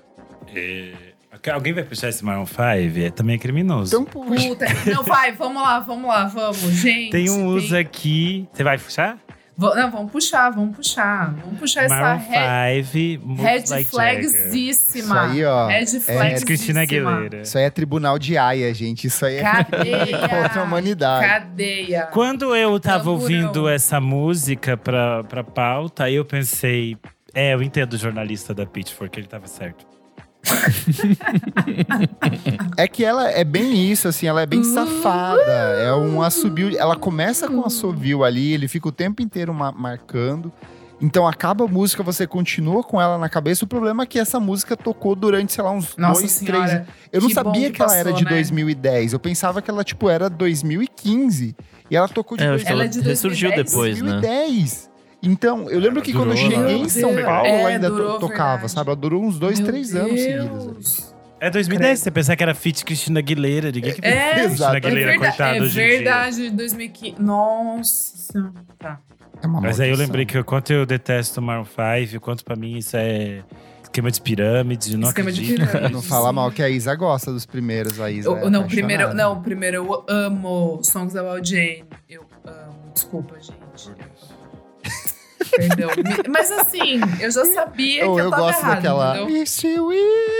Alguém vai puxar esse Maroon 5? É, também é criminoso. Então, puxa. Puta. Não, vai, vamos lá, vamos lá, vamos. Gente. tem um uso tem- aqui. Você vai puxar? Va- Não, vamos puxar, vamos puxar. Vamos puxar essa Maroon red, 5, Moves red Like flagsíssima. Isso aí, ó, Red é- flagsíssima. Cristina Aguilera. Isso aí é tribunal de Aia, gente. Isso aí é Cadeia. contra a humanidade. Cadeia. Quando eu tava Tamborão. ouvindo essa música pra, pra pauta, aí eu pensei… É, eu entendo o jornalista da Pitchfork, ele tava certo. É que ela é bem isso, assim, ela é bem safada. É um assobio. Ela começa com um assovio ali, ele fica o tempo inteiro ma- marcando. Então acaba a música, você continua com ela na cabeça. O problema é que essa música tocou durante, sei lá, uns Nossa dois, senhora. três. Eu não sabia que que, ela era passou, de né? 2010. Eu pensava que ela, tipo, era 2015. E ela tocou de É, eu acho que Ela ela, é de ressurgiu 2010? depois, né? 2010. Então, eu lembro que quando eu Durou, cheguei né? em São Meu Paulo, Deus. É, ainda durou, tocava, verdade. sabe? Ela durou uns dois, Meu três anos seguidos. Deus. É 2010, você pensar que era Fit Cristina Aguilera, ninguém que É, Cristina é Aguilera, verdade, coitada é hoje em dia. verdade, 2015. Nossa. Tá. É uma Mas aí eu lembrei que o quanto eu detesto o Maroon 5, o quanto pra mim isso é esquema de pirâmide, eu não Esquema de acredito. pirâmide. Não fala mal que a Isa gosta dos primeiros, a Isa. Eu- é não, primeiro, não, primeiro eu amo Songs About Jane. Eu amo. Desculpa, gente. Perdão. Me- Mas assim, eu já sabia Eu, que eu, eu tava gosto errado, daquela. you will.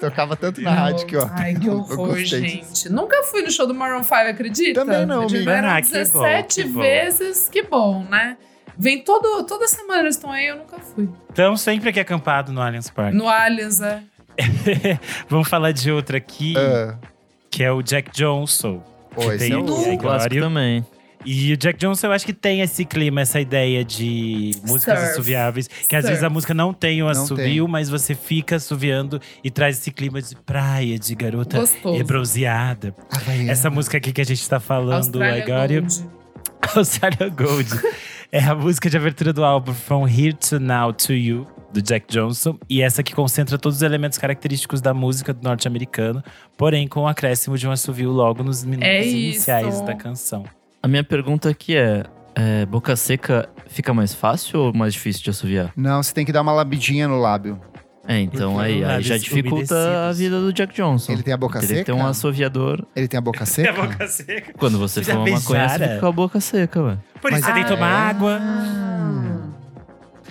Tocava tanto na rádio que, ó. Ai, que horror, gente. disso. Nunca fui no show do Maroon 5, acredita? Também não, tiveram Ah, que bom, 17 que bom. vezes, que bom, né? Vem todo, toda semana eles estão aí, eu nunca fui. Então, sempre aqui acampado no Allianz Parque. No Allianz, é. Vamos falar de outra aqui, Ah, que é o Jack Johnson. pô, que tem é. Clássico Gregório. também. E o Jack Johnson, eu acho que tem esse clima, essa ideia de músicas Surf. assoviáveis. Que às Surf. vezes a música não tem o assovio, tem. mas você fica assoviando e traz esse clima de praia, de garota Gostoso. bronzeada. Havaiana. Essa música aqui que a gente tá falando, Austrália agora. Gold. Australia Gold. é a música de abertura do álbum From Here to Now to You, do Jack Johnson. E essa que concentra todos os elementos característicos da música do norte-americano, porém com o acréscimo de um assovio logo nos minutos É iniciais da canção. A minha pergunta aqui é, é, boca seca fica mais fácil ou mais difícil de assoviar? Não, você tem que dar uma labidinha no lábio. É, então Porque aí, aí já dificulta a vida do Jack Johnson. Ele tem a boca seca? ter um assoviador. Ele tem a boca seca? É a boca seca. Quando você fuma maconha, você fica com a boca seca, ué. Por isso Mas- você tem que tomar Ah, é? água.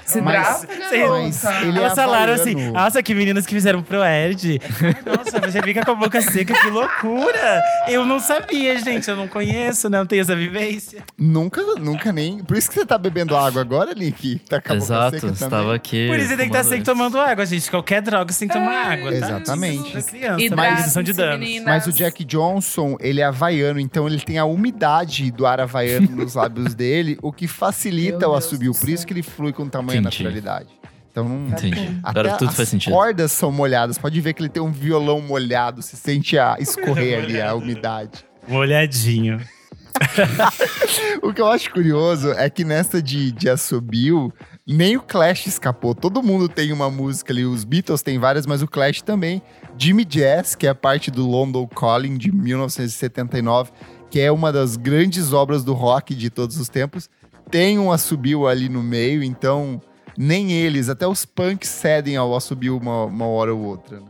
Se Mas- Mas ele é Elas falaram assim: nossa, que meninas que fizeram pro Ed. Nossa, você fica com a boca seca, que loucura! Eu não sabia, gente, eu não conheço, não tenho essa vivência. Nunca, nunca nem. Por isso que você tá bebendo água agora, Nick? Tá com a boca Exato, seca estava também. aqui. Por isso você tem que estar fumando sempre tomando água, gente. Qualquer droga você tem que tomar água, tá? Exatamente. Da criança, mas redução de danos. meninas. Mas o Jack Johnson, ele é havaiano, então ele tem a umidade do ar havaiano nos lábios dele, o que facilita Meu o assobio. do Por isso que ele flui com tamanha Entendi. naturalidade. Então não. Entendi. Até Agora tudo as faz sentido. cordas são molhadas. Pode ver que ele tem um violão molhado. Se sente a escorrer ali a umidade. Molhadinho. O que eu acho curioso é que nessa de, de assobio, nem o Clash escapou. Todo mundo tem uma música ali. Os Beatles têm várias, mas o Clash também. Jimmy Jazz, que é parte do London Calling de 1979, que é uma das grandes obras do rock de todos os tempos, tem um assobio ali no meio, então nem eles, até os punks cedem ao assobio uma, uma hora ou outra. né?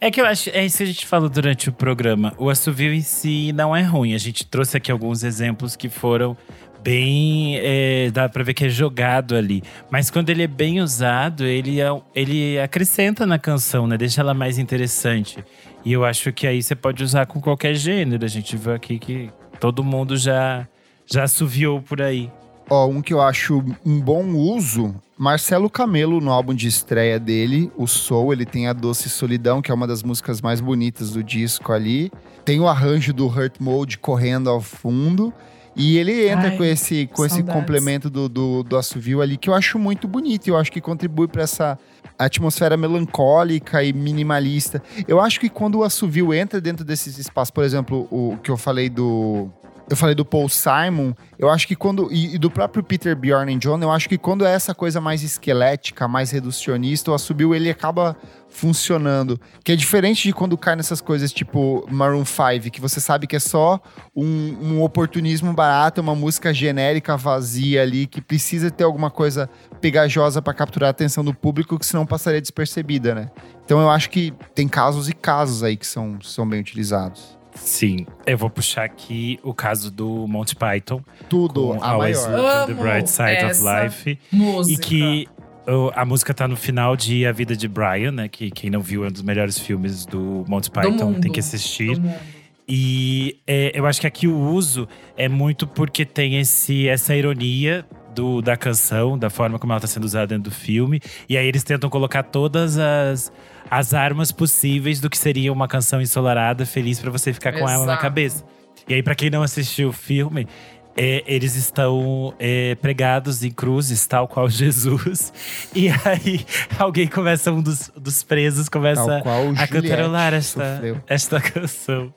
É que eu acho, é isso que a gente falou durante o programa. O assovio em si não é ruim. A gente trouxe aqui alguns exemplos que foram bem. é, dá pra ver que é jogado ali. Mas quando ele é bem usado, ele, é- ele acrescenta na canção, né? Deixa ela mais interessante. E eu acho que aí você pode usar com qualquer gênero. A gente viu aqui que todo mundo já, já assoviou por aí. Ó, um que eu acho um bom uso, Marcelo Camelo, no álbum de estreia dele, o Soul, ele tem a Doce Solidão, que é uma das músicas mais bonitas do disco ali. Tem o arranjo do Hurt Mode correndo ao fundo. E ele entra Ai, com esse, com esse complemento do, do, do assovio ali, que eu acho muito bonito. E eu acho que contribui para essa atmosfera melancólica e minimalista. Eu acho que quando o assovio entra dentro desses espaços, por exemplo, o que eu falei do. Eu falei do Paul Simon, eu acho que quando. E, e do próprio Peter Bjorn John, eu acho que quando é essa coisa mais esquelética, mais reducionista, o assobio ele acaba funcionando. Que é diferente de quando cai nessas coisas tipo Maroon 5, que você sabe que é só um, um oportunismo barato, uma música genérica vazia ali, que precisa ter alguma coisa pegajosa para capturar a atenção do público, que senão passaria despercebida, né? Então eu acho que tem casos e casos aí que são, são bem utilizados. Sim, eu vou puxar aqui o caso do Monty Python. Tudo, com a Always maior. Look on the Bright Side of Life. Música. E que a música tá no final de A Vida de Brian, né? Que quem não viu é um dos melhores filmes do Monty Python, mundo. tem que assistir. Do mundo. E é, eu acho que aqui o uso é muito porque tem esse, essa ironia do, da canção, da forma como ela está sendo usada dentro do filme. E aí eles tentam colocar todas as, as armas possíveis do que seria uma canção ensolarada, feliz pra você ficar com ela na Exato. cabeça. E aí, pra quem não assistiu o filme, é, eles estão é, pregados em cruzes, tal qual Jesus. E aí, alguém começa, um dos, dos presos começa a cantarolar esta, sofreu. esta canção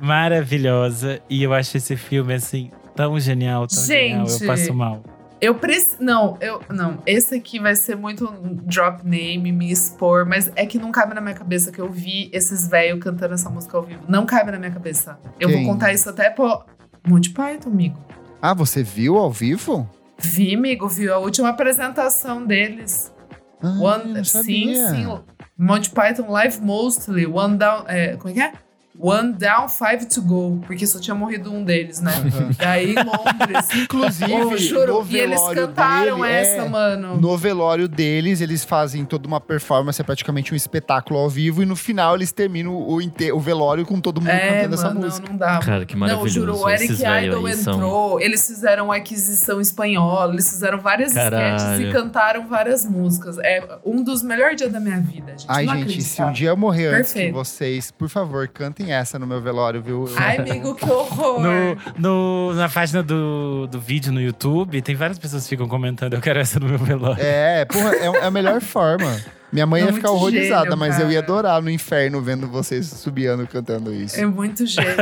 maravilhosa. E eu acho esse filme, assim, tão genial, tão genial. Eu Gente, passo mal. Eu preciso. Não, eu. Não, esse aqui vai ser muito um drop name, me expor, mas é que não cabe na minha cabeça que eu vi esses velhos cantando essa música ao vivo. Não cabe na minha cabeça. Eu Quem? vou contar isso até pro. Monty Python, amigo. Ah, você viu ao vivo? Vi, amigo, viu a última apresentação deles. Ah, One, sim, sim. Monty Python Live Mostly, One Down. É, como é que é? One Down, Five to Go, porque só tinha morrido um deles, né? Daí em Londres. Inclusive, Ô, juro, no e eles cantaram dele, essa, é, mano. No velório deles, eles fazem toda uma performance, é praticamente um espetáculo ao vivo, e no final eles terminam o, o velório com todo mundo É, cantando essa mano, não, música. não dá. Cara, que Não, maravilhoso. juro, o Eric Idle aí são- entrou, eles fizeram aquisição espanhola, eles fizeram várias Caralho. sketches e cantaram várias músicas. É um dos melhores dias da minha vida, gente. Ai, não gente, acredito, se um dia eu morrer antes que Perfeito. vocês, por favor, cantem essa no meu velório, viu? Ai, amigo, que horror. No, no- na página do, do vídeo no YouTube, tem várias pessoas que ficam comentando: eu quero essa no meu velório. É, porra, é, é a melhor forma. Minha mãe É ia ficar horrorizada, gênio, mas eu ia adorar no inferno vendo vocês subiando cantando isso. É muito gênio.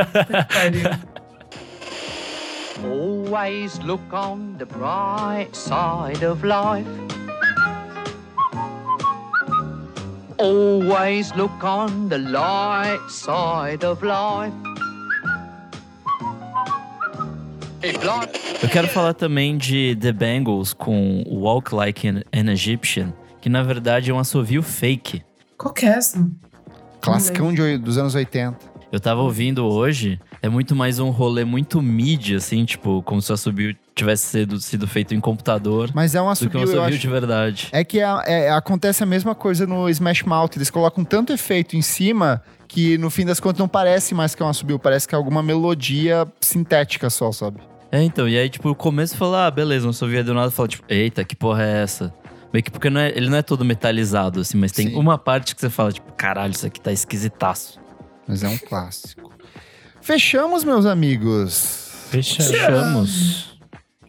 Always look on the bright side of life. Always look on the light side of life. If life Eu quero falar também de The Bangles com Walk Like an, an Egyptian, que na verdade é um assovio fake. Qual que é essa? Classicão de, dos anos 80. Eu tava ouvindo hoje, é muito mais um rolê muito mídia, assim, tipo, como se o assobio tivesse sido, sido feito em computador Mas é um do que um assobio, de verdade. É que a- é- acontece a mesma coisa no Smash Mouth. Eles colocam tanto efeito em cima que no fim das contas não parece mais que é um assobio, parece que é alguma melodia sintética só, sabe? É, então, e aí, tipo, o começo fala, ah, beleza, um assovio aí do nada fala, tipo, eita, que porra é essa? Meio que porque não é- ele não é todo metalizado, assim, mas tem Sim. uma parte que você fala, tipo, caralho, isso aqui tá esquisitaço. Mas é um clássico. Fechamos, meus amigos. Fechamos. Fechamos.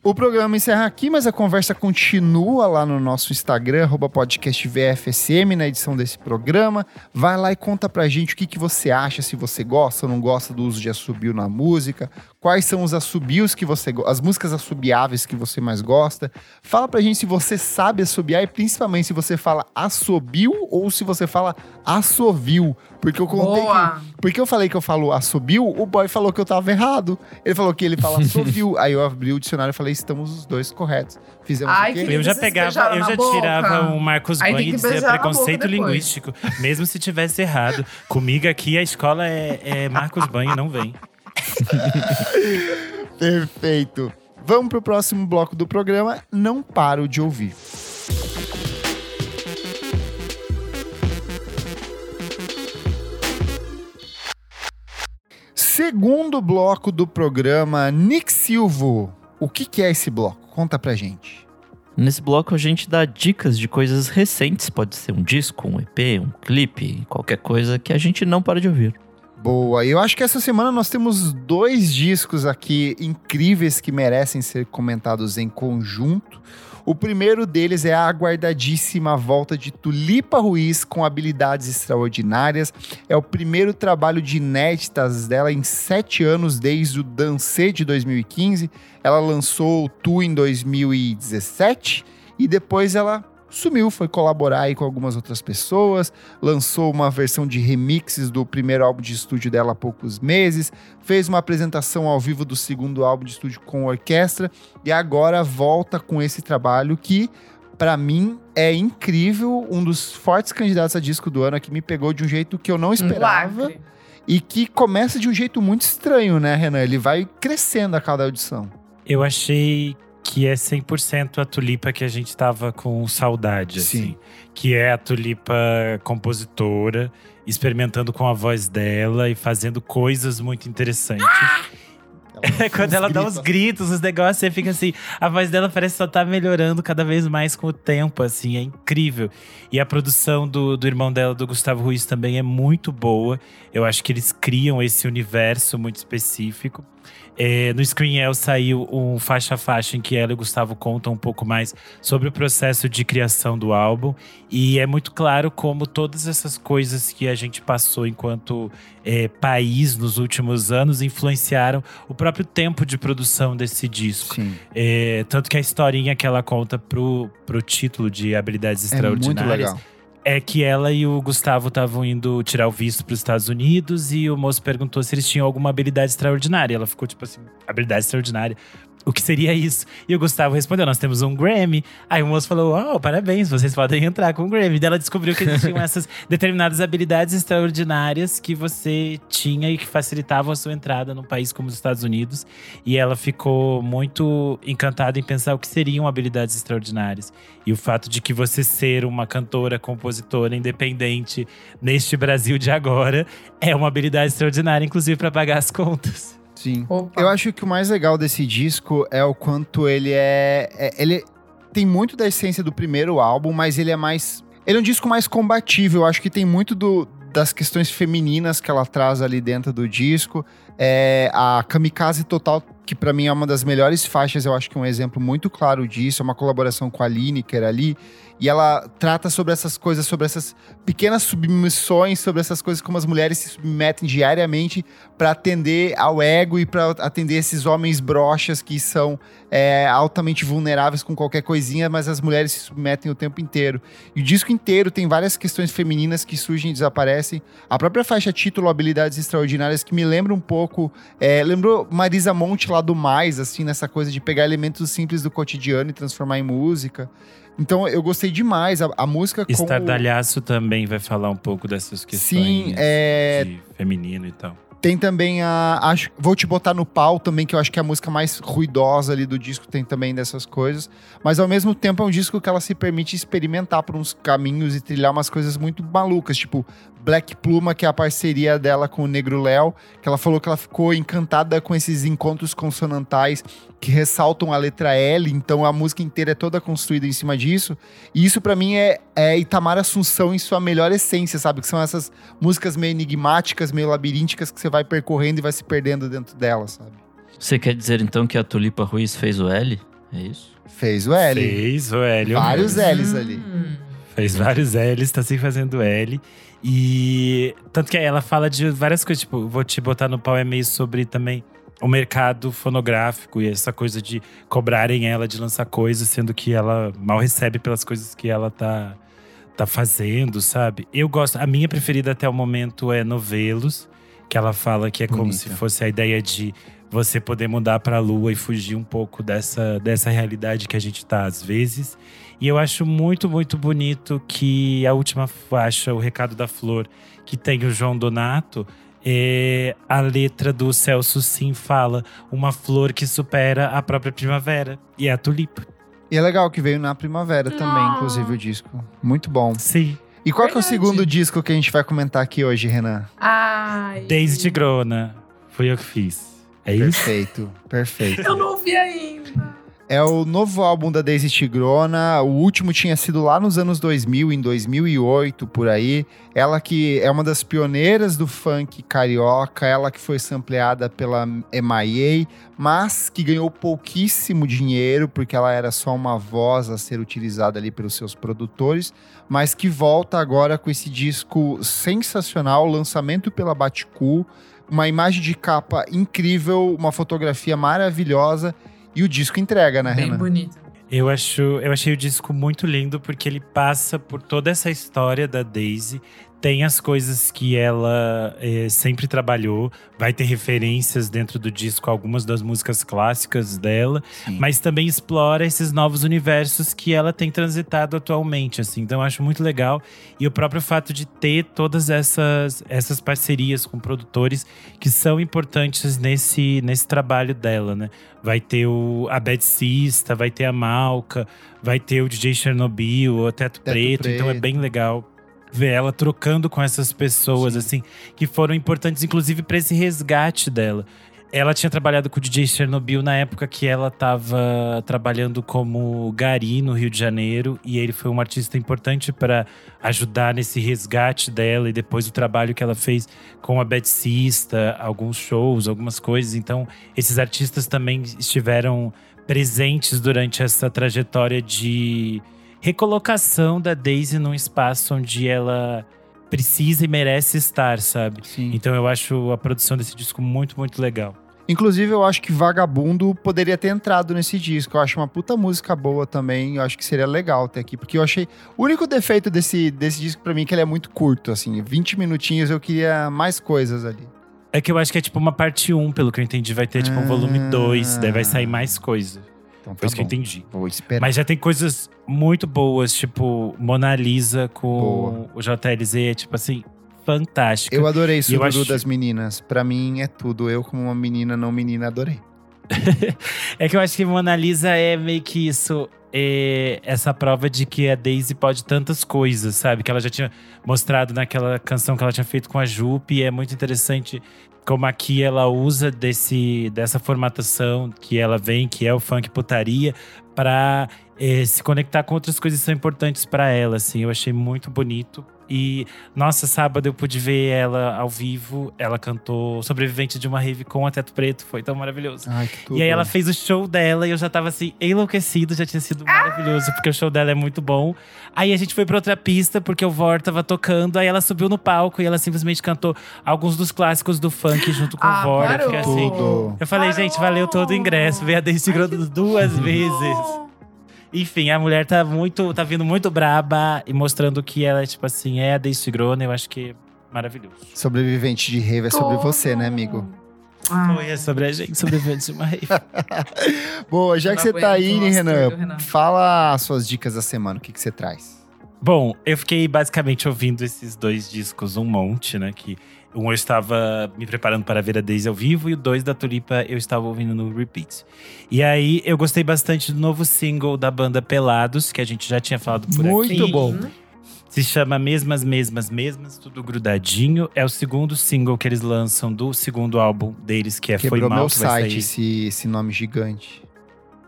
O programa encerra aqui, mas a conversa continua lá no nosso Instagram, arroba podcast VFSM, na edição desse programa. Vai lá e conta pra gente o que, que você acha, se você gosta ou não gosta do uso de assobio na música, quais são os assobios que você as músicas assobiáveis que você mais gosta. Fala pra gente se você sabe assobiar e principalmente se você fala assobio ou se você fala assovio. Porque eu contei Boa. que. Porque eu falei que eu falo assobio, o boy falou que eu tava errado. Ele falou que ele fala assovio. Aí eu abri o dicionário e falei, estamos os dois corretos. Fizemos Ai, o quê? que Eu já pegava, eu já boca? tirava um Marcos Aí Banho e dizia preconceito linguístico. Mesmo se tivesse errado. Comigo aqui a escola é, é Marcos Banho, não vem. Perfeito. Vamos pro próximo bloco do programa. Não paro de ouvir. Segundo bloco do programa, Nick Silvo. O que, que é esse bloco? Conta pra gente. Nesse bloco a gente dá dicas de coisas recentes, pode ser um disco, um EP, um clipe, qualquer coisa que a gente não para de ouvir. Boa. Eu acho que essa semana nós temos dois discos aqui incríveis que merecem ser comentados em conjunto. O primeiro deles é a aguardadíssima volta de Tulipa Ruiz com habilidades extraordinárias. É o primeiro trabalho de inéditas dela em sete anos, desde o Dancê de 2015. Ela lançou o Tu em 2017 e depois ela sumiu, foi colaborar aí com algumas outras pessoas, lançou uma versão de remixes do primeiro álbum de estúdio dela há poucos meses, fez uma apresentação ao vivo do segundo álbum de estúdio com orquestra e agora volta com esse trabalho que pra mim é incrível, um dos fortes candidatos a disco do ano que me pegou de um jeito que eu não Um esperava lacre. e que começa de um jeito muito estranho, né, Renan? Ele vai crescendo a cada audição. Eu achei que é 100% a tulipa que a gente tava com saudade, Sim. assim. Que é a tulipa compositora, experimentando com a voz dela e fazendo coisas muito interessantes. É quando ela dá os gritos, os negócios, você fica assim. A voz dela parece só tá melhorando cada vez mais com o tempo, assim, é incrível. E a produção do, do irmão dela, do Gustavo Ruiz, também é muito boa. Eu acho que eles criam esse universo muito específico. É, no Screen El saiu um faixa a faixa em que ela e o Gustavo contam um pouco mais sobre o processo de criação do álbum. E é muito claro como todas essas coisas que a gente passou enquanto é, país nos últimos anos influenciaram o próprio tempo de produção desse disco. Sim. É, tanto que a historinha que ela conta pro, pro título de Habilidades É muito Extraordinárias legal. É que ela e o Gustavo estavam indo tirar o visto para os Estados Unidos e o moço perguntou se eles tinham alguma habilidade extraordinária. Ela ficou tipo assim, habilidade extraordinária. O que seria isso? E o Gustavo respondeu: Nós temos um Grammy. Aí o moço falou: Oh, parabéns, vocês podem entrar com o Grammy. Daí ela descobriu que existiam essas determinadas habilidades extraordinárias que você tinha e que facilitavam a sua entrada num país como os Estados Unidos. E ela ficou muito encantada em pensar o que seriam habilidades extraordinárias. E o fato de que você ser uma cantora, compositora independente neste Brasil de agora é uma habilidade extraordinária, inclusive para pagar as contas. Sim. Opa. Eu acho que o mais legal desse disco é o quanto ele é, é- Ele tem muito da essência do primeiro álbum, mas ele é mais. Ele é um disco mais combativo. Eu acho que tem muito do- das questões femininas que ela traz ali dentro do disco. É, a Kamikaze Total, que pra mim é uma das melhores faixas, eu acho que é um exemplo muito claro disso. É uma colaboração com a Lineker ali. E ela trata sobre essas coisas, sobre essas pequenas submissões, sobre essas coisas como as mulheres se submetem diariamente para atender ao ego e para atender esses homens broxas que são é, altamente vulneráveis com qualquer coisinha, mas as mulheres se submetem o tempo inteiro. E o disco inteiro tem várias questões femininas que surgem e desaparecem. A própria faixa título Habilidades Extraordinárias, que me lembra um pouco. É, lembrou Marisa Monte lá do Mais, assim, nessa coisa de pegar elementos simples do cotidiano e transformar em música. Então eu gostei demais. A, a música com. o- Estardalhaço também vai falar um pouco dessas questões Sim, é, de feminino e tal. Tem também a. Acho, vou te botar no pau também, que eu acho que é a música mais ruidosa ali do disco, tem também dessas coisas. Mas ao mesmo tempo é um disco que ela se permite experimentar por uns caminhos e trilhar umas coisas muito malucas, tipo Black Pluma, que é a parceria dela com o Negro Léo, que ela falou que ela ficou encantada com esses encontros consonantais que ressaltam a letra L, então a música inteira é toda construída em cima disso. E isso pra mim é, é Itamar Assunção em sua melhor essência, sabe? Que são essas músicas meio enigmáticas, meio labirínticas que você vai percorrendo e vai se perdendo dentro dela, sabe? Você quer dizer então que a Tulipa Ruiz fez o L? É isso? Fez o L. Fez o Hélio. Vários L's ali. Fez vários L's, tá sempre fazendo L. E tanto que ela fala de várias coisas, tipo, vou te botar no pau é meio sobre também o mercado fonográfico e essa coisa de cobrarem ela de lançar coisas, sendo que ela mal recebe pelas coisas que ela tá, tá fazendo, sabe? Eu gosto, a minha preferida até o momento é Novelos, que ela fala que é como Bonita. se fosse a ideia de você poder mudar pra lua e fugir um pouco dessa, dessa realidade que a gente tá às vezes. E eu acho muito, muito bonito que a última faixa, O Recado da Flor, que tem o João Donato, é, a letra do Celso Sim fala uma flor que supera a própria primavera. E é a tulipa. E é legal que veio na primavera também, Ah. inclusive, o disco. Muito bom. Sim. E qual que é o segundo disco que a gente vai comentar aqui hoje, Renan? Ai. Daisy Tigrona. Foi eu que fiz. É isso? Perfeito, perfeito. Eu não ouvi ainda. É o novo álbum da Daisy Tigrona. O último tinha sido lá nos anos 2000, em 2008, por aí. Ela que é uma das pioneiras do funk carioca, ela que foi sampleada pela MIA, mas que ganhou pouquíssimo dinheiro, porque ela era só uma voz a ser utilizada ali pelos seus produtores, mas que volta agora com esse disco sensacional, lançamento pela Baticu, uma imagem de capa incrível, uma fotografia maravilhosa. E o disco entrega, né, Bem Renan? bonito. Eu, acho, eu achei o disco muito lindo porque ele passa por toda essa história da Daisy. Tem as coisas que ela eh, sempre trabalhou, vai ter referências dentro do disco, algumas das músicas clássicas dela, Sim. mas também explora esses novos universos que ela tem transitado atualmente. Assim. Então eu acho muito legal. E o próprio fato de ter todas essas, essas parcerias com produtores que são importantes nesse, nesse trabalho dela, né? Vai ter o, a Bad Sista, vai ter a Malca, vai ter o DJ Chernobyl, o Teto, Preto, Então é Preto. bem legal ver ela trocando com essas pessoas, Sim. assim, que foram importantes, inclusive, para esse resgate dela. Ela tinha trabalhado com o DJ Chernobyl na época que ela estava trabalhando como Gari no Rio de Janeiro, e ele foi um artista importante para ajudar nesse resgate dela e depois o trabalho que ela fez com a Bad Sista, alguns shows, algumas coisas. Então, esses artistas também estiveram presentes durante essa trajetória de recolocação da Daisy num espaço onde ela precisa e merece estar, sabe? Sim. Então eu acho a produção desse disco muito, muito legal. Inclusive, eu acho que Vagabundo poderia ter entrado nesse disco. Eu acho uma puta música boa também. Eu acho que seria legal ter aqui. Porque eu achei. O único defeito desse, desse disco pra mim é que ele é muito curto, assim. 20 minutinhos eu queria mais coisas ali. É que eu acho que é tipo uma parte 1, pelo que eu entendi. Vai ter tipo um volume Ah. 2, daí vai sair mais coisa. Então Foi isso que eu entendi. Vou esperar. Mas já tem coisas muito boas, tipo Mona Lisa com Boa. o JLZ, é tipo assim, fantástica. Eu adorei eu Sururu acho- das meninas. Pra mim é tudo. Eu, como uma menina não menina, adorei. É que eu acho que Mona Lisa é meio que isso. é essa prova de que a Daisy pode tantas coisas, sabe? Que ela já tinha mostrado naquela canção que ela tinha feito com a Jupe. E é muito interessante como aqui ela usa desse, dessa formatação que ela vem, que é o funk putaria, pra eh, se conectar com outras coisas que são importantes pra ela. Assim, eu achei muito bonito. E, nossa, sábado eu pude ver ela ao vivo. Ela cantou Sobrevivente de uma Rave com a Teto Preto. Foi tão maravilhoso. Ai, que tudo. E aí ela fez o show dela e eu já tava assim, enlouquecido, já tinha sido maravilhoso, porque o show dela é muito bom. Aí a gente foi pra outra pista, porque o Vor tava tocando, aí ela subiu no palco e ela simplesmente cantou alguns dos clássicos do funk junto com Ah, o Vor. Parou. assim. Tudo. Eu falei, gente, valeu todo o ingresso. Veio a Daisy Grosso duas vezes. Enfim, a mulher tá muito, tá vindo muito braba e mostrando que ela, tipo assim, é a Daisy Grona, eu acho que é maravilhoso. Sobrevivente de rave é sobre você, né, amigo? Ah, Foi, é sobre a gente, sobrevivente de uma rave. Boa, já que você tá aí, Renan, Renan. fala as suas dicas da semana. O que, que você traz? Bom, eu fiquei basicamente ouvindo esses dois discos um monte, né? Que um eu estava me preparando para ver a Daisy ao vivo e o dois da Tulipa eu estava ouvindo no repeat. E aí eu gostei bastante do novo single da banda Pelados, que a gente já tinha falado por Muito aqui. bom. Se chama Mesmas, Mesmas, Mesmas, tudo grudadinho. É o segundo single que eles lançam do segundo álbum deles, que é Foi Quebrou Mal, meu que vai site esse, esse nome gigante.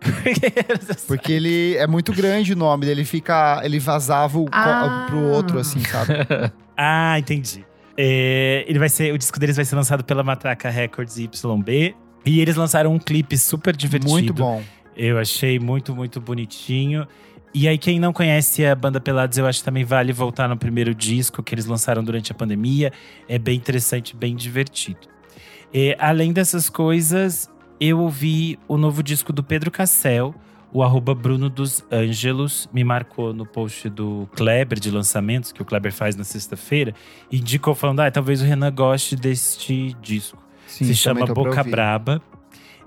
Porque ele é muito grande o nome, ele fica. Ele vazava co- Ah. pro outro, assim, sabe? Ah, entendi. É, ele vai ser, o disco deles vai ser lançado pela Matraca Records YB. E eles lançaram um clipe super divertido. Muito bom. Eu achei muito, muito bonitinho. E aí, quem não conhece a banda Pelados, eu acho que também vale voltar no primeiro disco que eles lançaram durante a pandemia. É bem interessante, bem divertido. É, além dessas coisas, eu ouvi o novo disco do Pedro Cassel, o arroba Bruno dos Ângelos, me marcou no post do Kleber de lançamentos, que o Kleber faz na sexta-feira, e indicou falando: ah, talvez o Renan goste deste disco Sim, se chama Boca. Braba.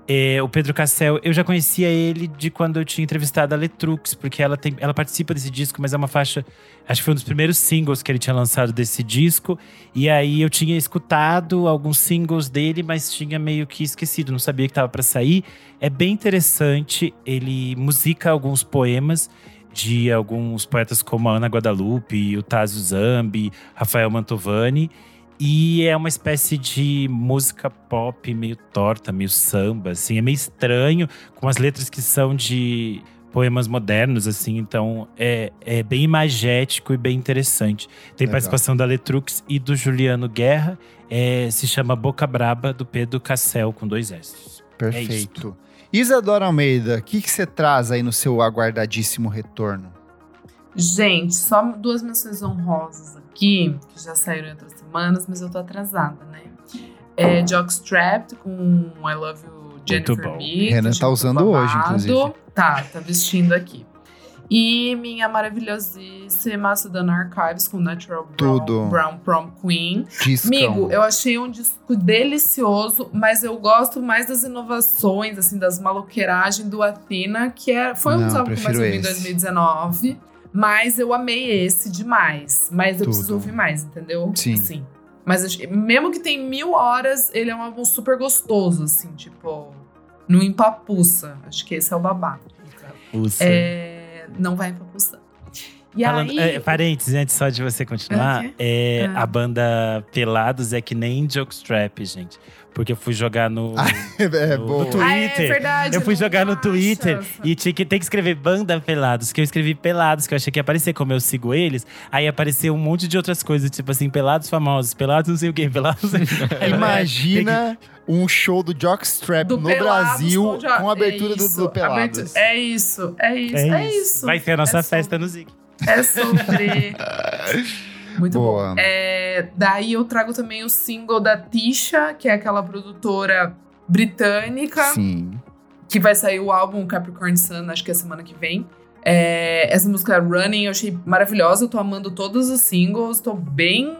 É, o Pedro Cassel, eu já conhecia ele de quando eu tinha entrevistado a Letrux, porque ela, tem, ela participa desse disco, mas é uma faixa. Acho que foi um dos primeiros singles que ele tinha lançado desse disco. E aí eu tinha escutado alguns singles dele, mas tinha meio que esquecido, não sabia que estava para sair. É bem interessante, ele musica alguns poemas de alguns poetas como a Ana Guadalupe, o Tazo Zambi, Rafael Mantovani. E é uma espécie de música pop meio torta, meio samba, assim. É meio estranho, com as letras que são de poemas modernos, assim. Então, é, é bem imagético e bem interessante. Tem Legal. participação da Letrux e do Juliano Guerra. É, se chama Boca Braba, do Pedro Cassel, com dois S. Perfeito. Isadora Almeida, o que, que você traz aí no seu aguardadíssimo retorno? Gente, só duas menções honrosas aqui, que já saíram em outras semanas, mas eu tô atrasada, né? É Jockstrap com I Love You Jennifer bom. Me. Renan tá usando tô hoje, babado. inclusive. Tá, tá vestindo aqui. E minha maravilhosíssima Sudan Archives com Natural Brown, Tudo. Brown Prom Queen. Discão. Amigo, eu achei um disco delicioso, mas eu gosto mais das inovações, assim, das maloqueiragens do Athena, que é, foi um Não, dos álbuns que eu mais ouvi em esse. 2019. Mas eu amei esse demais. Mas eu Tudo. preciso ouvir mais, entendeu? Sim. Assim. Mas mesmo que tem mil horas, ele é um álbum super gostoso, assim, tipo, não empapuça. Acho que esse é o babado. É, não vai empapuçar. E Falando, aí. é, parênteses, antes só de você continuar, Ok. é, Ah. a banda Pelados é que nem Jokestrap, gente. Porque eu fui jogar no, é no, boa. no Ah, é Twitter. verdade. eu fui jogar no. Twitter e tinha que, tem que escrever banda Pelados, que eu escrevi Pelados, que eu achei que ia aparecer como eu sigo eles. Aí apareceu um monte de outras coisas, tipo assim, Pelados famosos, Pelados não sei o quê, Pelados. Aí, Imagina um show do Jockstrap Do no Pelados Brasil com com a abertura é do, isso, do Pelados. É isso, é isso, é, isso. Vai ser a nossa É festa no Zig. É sofrer. Muito Boa. bom. É, daí eu trago também o single da Tisha, que é aquela produtora britânica, Sim. que vai sair o álbum Capricorn Sun, acho que é semana que vem. É, essa música Running eu achei maravilhosa, eu tô amando todos os singles, tô bem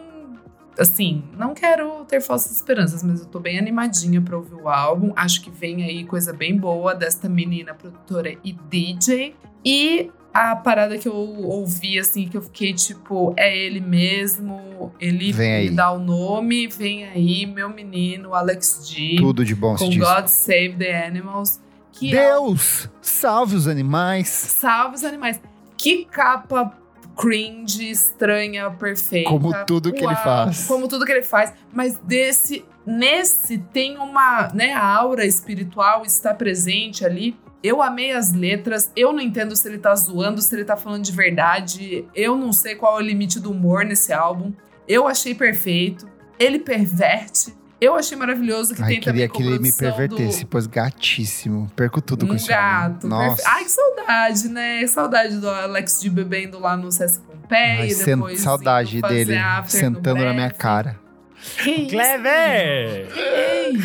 assim, não quero ter falsas esperanças, mas eu tô bem animadinha pra ouvir o álbum. Acho que vem aí coisa bem boa desta menina produtora e DJ. E a parada que eu ouvi, assim, que eu fiquei tipo, é ele mesmo, ele me dá o nome, vem aí, meu menino, Alex G. Tudo de bom com. God Save the Animals. Que é Deus, salve os animais. Salve os animais. Que capa cringe, estranha, perfeita. Como tudo que ele faz. Como tudo que ele faz. Mas desse, nesse tem uma, né, a aura espiritual está presente ali. Eu amei as letras, eu não entendo se ele tá zoando, se ele tá falando de verdade. Eu não sei qual é o limite do humor nesse álbum. Eu achei perfeito. Ele perverte. Eu achei maravilhoso que Ai, tem também queria que ele me pervertesse, pois gatíssimo. Perco tudo com um esse gato. álbum. Nossa. perfe- Ai, que saudade, né? Saudade do Alex de bebendo lá no Sesc Pompeia. Ai, sen- depois saudade dele sentando na minha cara. Que isso? Clever! Ei!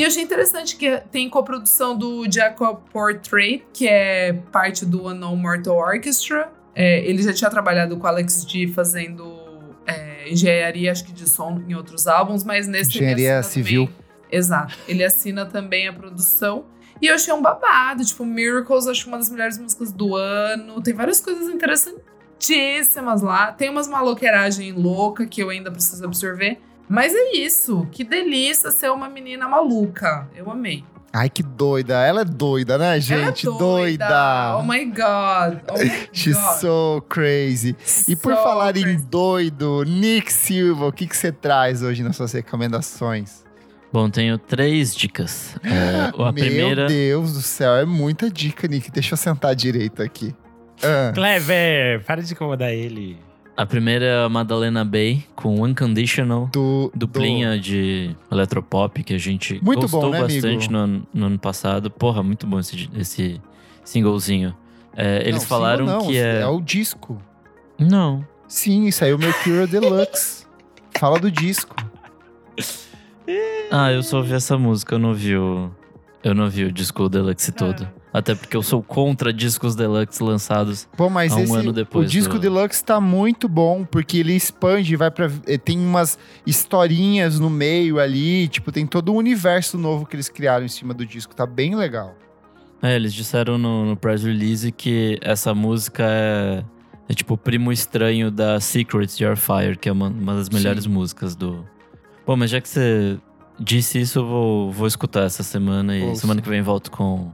E eu achei interessante que tem coprodução do Jacob Portrait, que é parte do Unknown Mortal Orchestra. É, ele já tinha trabalhado com Alex G fazendo é, engenharia, acho que de som em outros álbuns, mas nesse Engenharia civil. também- Exato. Ele assina também a produção. E eu achei um babado, tipo, Miracles, acho uma das melhores músicas do ano. Tem várias coisas interessantíssimas lá. Tem umas maloqueiragem louca que eu ainda preciso absorver. Mas é isso. Que delícia ser uma menina maluca. Eu amei. Ai, que doida. Ela é doida, né, gente? Ela é doida. Oh my God. Oh my She's God. so crazy. E por So falar em crazy. doido, Nick Silva, o que, que você traz hoje nas suas recomendações? Bom, tenho três dicas. É, a Meu primeira. Deus do céu, é muita dica, Nick. Deixa eu sentar direito aqui. Ah, Clever! Para de incomodar ele. A primeira é a Madalena Bay com Unconditional. do, Duplinha de eletropop que a gente Muito gostou bom, né, bastante no, ano- no ano passado. Porra, muito bom esse, esse singlezinho. É, do- eles Não, falaram single não, que é. É o disco. Não. Sim, saiu Mercurial Deluxe. Fala do disco. Ah, eu só ouvi essa música, eu não vi o. Eu não vi o disco Deluxe todo. Até porque eu sou contra discos Deluxe lançados. Pô, mas um esse, ano depois o disco do- Deluxe tá muito bom, porque ele expande, vai para tem umas historinhas no meio ali, tipo, tem todo um universo novo que eles criaram em cima do disco, tá bem legal. É, eles disseram no, no press release que essa música é, é tipo o primo estranho da Secrets Your Fire, que é uma, uma das melhores músicas do. Bom, mas já que você disse isso, eu vou, vou escutar essa semana e Ouça. semana que vem volto com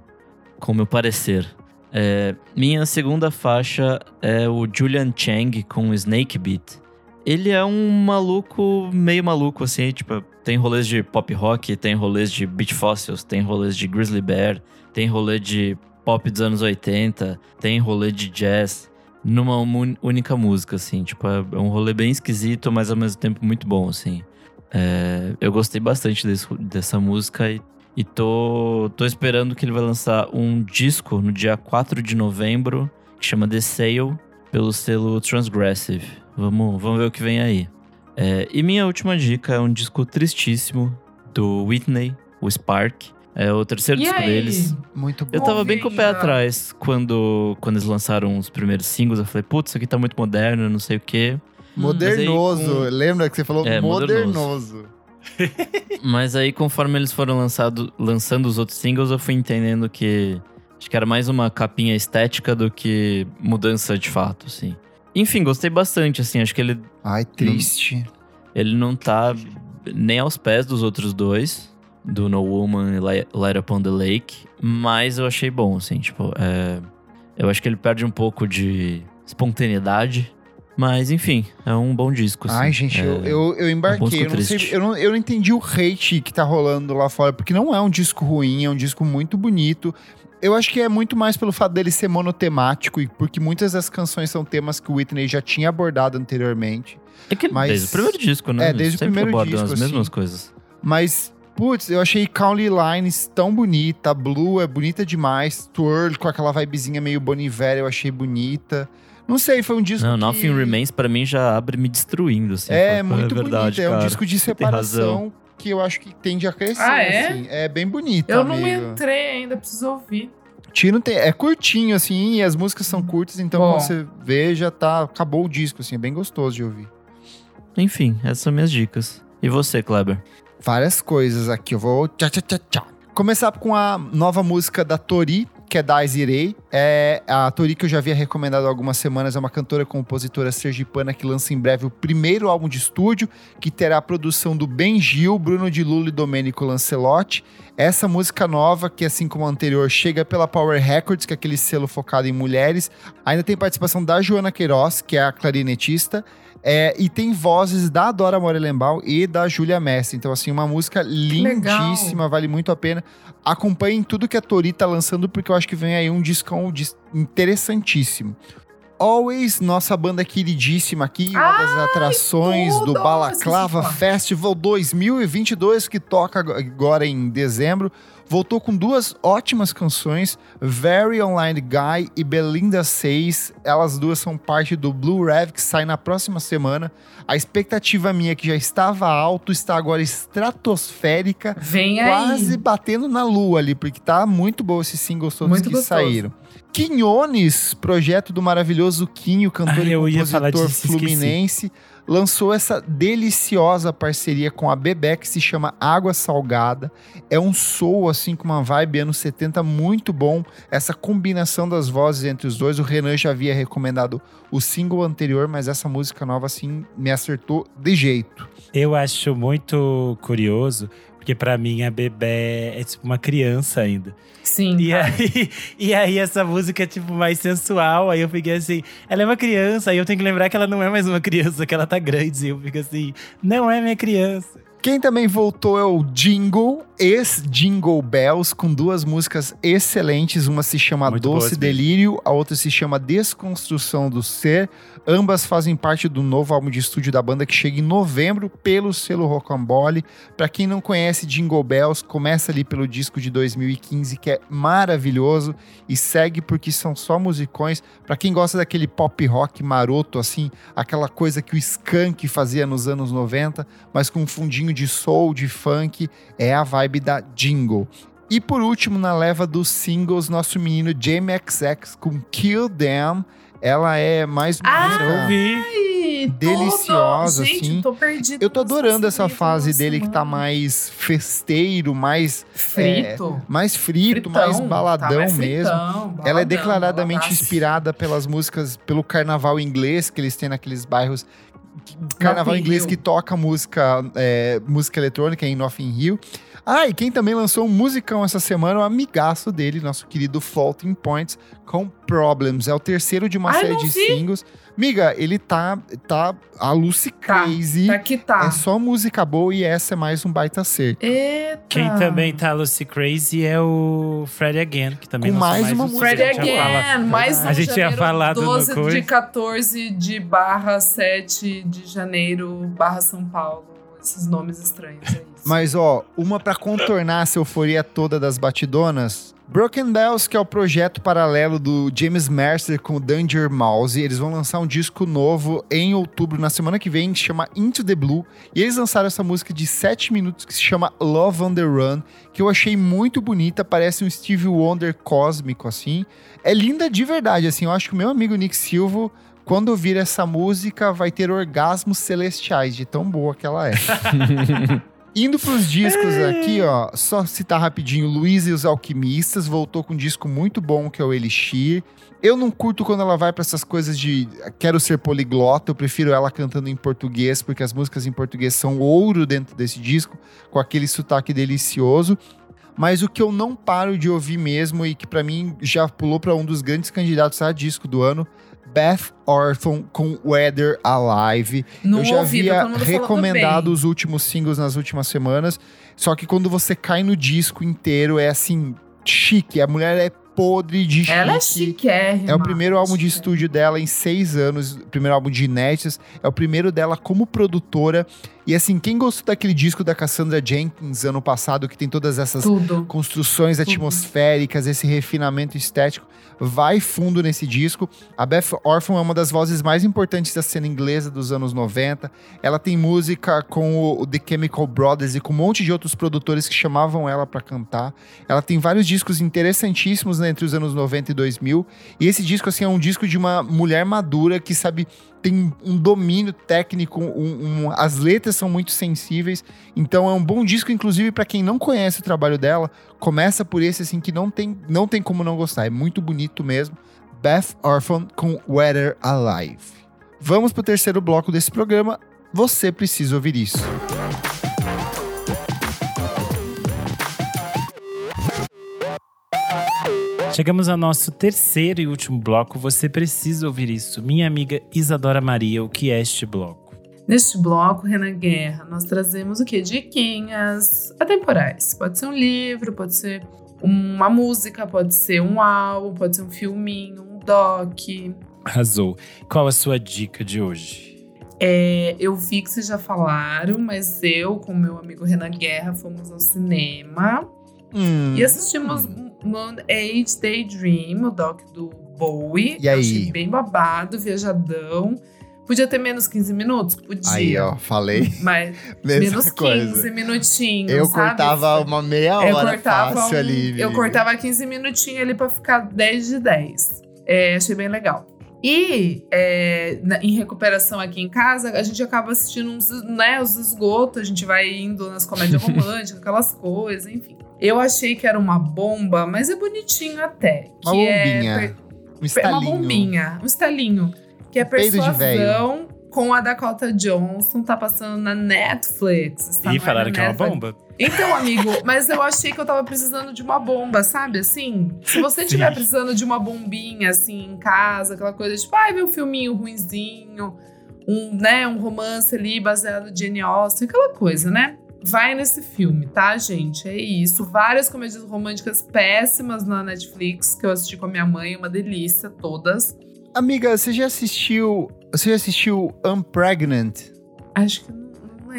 com meu parecer. É, minha segunda faixa é o Julian Chang com Snake Beat. Ele é um maluco, meio maluco, assim, tipo, tem rolês de pop rock, tem rolês de Beach Fossils, tem rolês de Grizzly Bear, tem rolê de pop dos anos 80, tem rolê de jazz, numa única música, assim. Tipo, é é um rolê bem esquisito, mas ao mesmo tempo muito bom, assim. É, eu gostei bastante desse- dessa música e, e tô, tô esperando que ele vai lançar um disco no dia 4 de novembro, que chama The Sale, pelo selo Transgressive. Vamos, vamos ver o que vem aí. É, e minha última dica é um disco tristíssimo do Whitney, o Spark. É o terceiro E disco aí? deles. Muito bom. Eu tava bem com o pé atrás quando, quando eles lançaram os primeiros singles. Eu falei, putz, isso aqui tá muito moderno, não sei o quê. Modernoso. Mas aí com- Lembra que você falou É, modernoso. Mas aí, conforme eles foram lançado, lançando os outros singles, eu fui entendendo que acho que era mais uma capinha estética do que mudança de fato, assim. Enfim, gostei bastante, assim. Acho que ele, Ai, triste. ele não tá nem aos pés dos outros dois, do No Woman e Light Light Upon the Lake, mas eu achei bom, assim, tipo, é, eu acho que ele perde um pouco de espontaneidade, mas enfim, é um bom disco. assim. Ai, gente, eu, É, eu, eu embarquei. disco Eu não, sei, eu, não, eu não entendi o hate que tá rolando lá fora, porque não é um disco ruim, é um disco muito bonito. Eu acho que é muito mais pelo fato dele ser monotemático, e porque muitas das canções são temas que o Whitney já tinha abordado anteriormente. É que mas- desde o primeiro disco, né? É, desde o primeiro disco, as mesmas assim. coisas. Mas, putz, eu achei County Lines tão bonita. Blue é bonita demais. Twirl com aquela vibezinha meio Bonivera, eu achei bonita. Não sei, foi um disco Não, que... Nothing Remains pra mim já abre me destruindo, assim. É, Fala, muito verdade, bonito. É um cara. disco de separação que eu acho que tende a crescer, Ah, é? assim. É bem bonito, Eu não amigo. entrei ainda, preciso ouvir. Tino tem, é curtinho, assim, e as músicas são curtas, então Bom. quando você vê, já tá. Acabou o disco, assim, é bem gostoso de ouvir. enfim, essas são minhas dicas. E você, Kleber? Várias coisas aqui. Eu vou. Tchá, tchá, tchá, tchá. Começar com a nova música da Tori, que é Daisirei. É a Tori que eu já havia recomendado há algumas semanas, é uma cantora e compositora sergipana que lança em breve o primeiro álbum de estúdio, que terá a produção do Ben Gil, Bruno de Lula e Domênico Lancelotti. Essa música nova, que assim como a anterior, chega pela Power Records, que é aquele selo focado em mulheres. Ainda tem participação da Joana Queiroz, que é a clarinetista. É, e tem vozes da Dora Morelenbaum e da Júlia Mestre. Então, assim, uma música lindíssima, vale muito a pena. Acompanhem tudo que a Tori tá lançando, porque eu acho que vem aí um discão dis- interessantíssimo. Always, nossa banda queridíssima aqui, uma das atrações do! Balaclava Festival 2022, que toca ag- agora em dezembro. Voltou com duas ótimas canções, Very Online Guy e Belinda 6. Elas duas são parte do Blue Rev, que sai na próxima semana. A expectativa minha, que já estava alto, está agora estratosférica, Vem quase aí. batendo na lua ali, porque tá muito bom esses singles todos Muito que gostoso. saíram. Quinhones, projeto do maravilhoso Quinho, cantor Ah, e compositor disso, esqueci. fluminense, lançou essa deliciosa parceria com a Bebé que se chama Água Salgada. É um soul assim com uma vibe anos 70 muito bom. Essa combinação das vozes entre os dois. O Renan já havia recomendado o single anterior, mas essa música nova assim me acertou de jeito. Eu acho muito curioso, porque pra mim a bebê é tipo uma criança ainda. Sim. E aí, e aí essa música é tipo mais sensual. Aí eu fiquei assim, ela é uma criança, aí eu tenho que lembrar que ela não é mais uma criança, que ela tá grande. E eu fico assim, não é minha criança. Quem também voltou é o Jingle, ex-Jingle Bells, com duas músicas excelentes. Uma se chama Muito Doce mesmo. Delírio, a outra se chama Desconstrução do Ser. Ambas fazem parte do novo álbum de estúdio da banda que chega em novembro pelo selo Rocambole. Pra quem não conhece Jingle Bells, começa ali pelo disco de 2015, que é maravilhoso, e segue porque são só musicões. Pra quem gosta daquele pop rock maroto, assim, aquela coisa que o Skank fazia nos anos 90, mas com um fundinho de soul, de funk, é a vibe da Jingle. E por último, na leva dos singles, nosso menino Jamie XX com Kill Them. Ela é mais Ah, Eu Deliciosa, tudo. Gente, assim. tô perdida. Eu tô adorando essa fase dele que tá mais festeiro, mais, Frito. mais frito, Fritão, mais baladão tá mais mesmo. fritão, Ela é baladão, declaradamente baladaço. inspirada pelas músicas, pelo carnaval inglês que eles têm naqueles bairros. Carnaval inglês que toca música, é, música eletrônica em Notting Hill. Ah, e quem também lançou um musicão essa semana, o amigaço dele, nosso querido Floating Points, com Problems. É o terceiro de uma Ai, série não de vi. singles. Miga, ele tá, tá a Lucy Tá, Crazy. Tá que tá. É só música boa e essa é mais um baita ser. Eita. Quem também tá Lucy Crazy é o Fred Again, que também Com lançou mais uma um música. Again, fala- mais um A gente tinha falado no 12 de coisa. 14 de barra 7 de janeiro, barra São Paulo. Esses nomes estranhos, isso. Mas, ó, uma pra contornar essa euforia toda das batidonas. Broken Bells, que é o projeto paralelo do James Mercer com o Danger Mouse. Eles vão lançar um disco novo em outubro, na semana que vem, que se chama Into the Blue. E eles lançaram essa música de 7 minutos que se chama Love on the Run, que eu achei muito bonita, parece um Stevie Wonder cósmico, assim. É linda de verdade, assim. Eu acho que o meu amigo Nick Silva, quando ouvir essa música, vai ter orgasmos celestiais, de tão boa que ela é. Indo pros discos aqui, ó, só citar rapidinho, Luiz e os Alquimistas voltou com um disco muito bom que é o Elixir. Eu não curto quando ela vai pra essas coisas de quero ser poliglota, eu prefiro ela cantando em português, porque as músicas em português são ouro dentro desse disco, com aquele sotaque delicioso. Mas o que eu não paro de ouvir mesmo e que pra mim já pulou pra um dos grandes candidatos a disco do ano, Beth Orphan com Weather Alive. Não eu já ouvi, havia recomendado os últimos singles nas últimas semanas. Só que quando você cai no disco inteiro, é assim, chique. A mulher é podre de chique. Ela é chiquérrima. É o primeiro álbum de chique. estúdio dela em seis anos, primeiro álbum de inéditas. É o primeiro dela como produtora. E assim, quem gostou daquele disco da Cassandra Jenkins ano passado, que tem todas essas Tudo. construções atmosféricas, esse refinamento estético, vai fundo nesse disco. A Beth Orphan é uma das vozes mais importantes da cena inglesa dos anos 90. Ela tem música com o, The Chemical Brothers e com um monte de outros produtores que chamavam ela pra cantar. Ela tem vários discos interessantíssimos na entre os anos 90 e 2000. E esse disco, assim, é um disco de uma mulher madura que sabe, tem um domínio técnico, um, um, as letras são muito sensíveis. Então é um bom disco, inclusive, para quem não conhece o trabalho dela. Começa por esse, assim, que não tem, não tem como não gostar. É muito bonito mesmo. Beth Orphan com Weather Alive. Vamos pro terceiro bloco desse programa. Você precisa ouvir isso. Chegamos ao nosso terceiro e último bloco. Você precisa ouvir isso. Minha amiga Isadora Maria, o que é este bloco? Neste bloco, Renan Guerra, nós trazemos o quê? Diquinhas atemporais. Pode ser um livro, pode ser uma música, pode ser um álbum, pode ser um filminho, um doc. Arrasou. Qual a sua dica de hoje? É, eu vi que vocês já falaram, mas eu, com meu amigo Renan Guerra, fomos ao cinema Hum, e assistimos Moon Age Daydream, o doc do Bowie. E aí? Eu achei bem babado, viajadão. Podia ter menos 15 minutos? Podia. Aí, ó, falei. Mas menos 15 coisa. minutinhos. Eu sabe? cortava uma meia hora eu cortava fácil um- ali. Eu cortava 15 minutinhos ali pra ficar 10 de 10. É, achei bem legal. E é, na- em recuperação aqui em casa, a gente acaba assistindo uns, né, os esgotos, a gente vai indo nas comédias românticas, aquelas coisas, enfim. Eu achei que era uma bomba, mas é bonitinho até. Uma que é bombinha. per- Um é uma estalinho. bombinha, um estalinho. Que é persuasão com a Dakota Johnson, tá passando na Netflix. e falaram que é uma bomba. Então, amigo, mas eu achei que eu tava precisando de uma bomba, sabe? Assim, se você Sim. estiver precisando de uma bombinha, assim, em casa, aquela coisa, tipo, ai, ver um filminho ruinzinho, um, né, um romance ali baseado em Jane Austen, aquela coisa, né? Vai nesse filme, tá, gente? É isso. Várias comédias românticas péssimas na Netflix, que eu assisti com a minha mãe, uma delícia, todas. Amiga, você já assistiu. Você já assistiu Unpregnant? Acho que não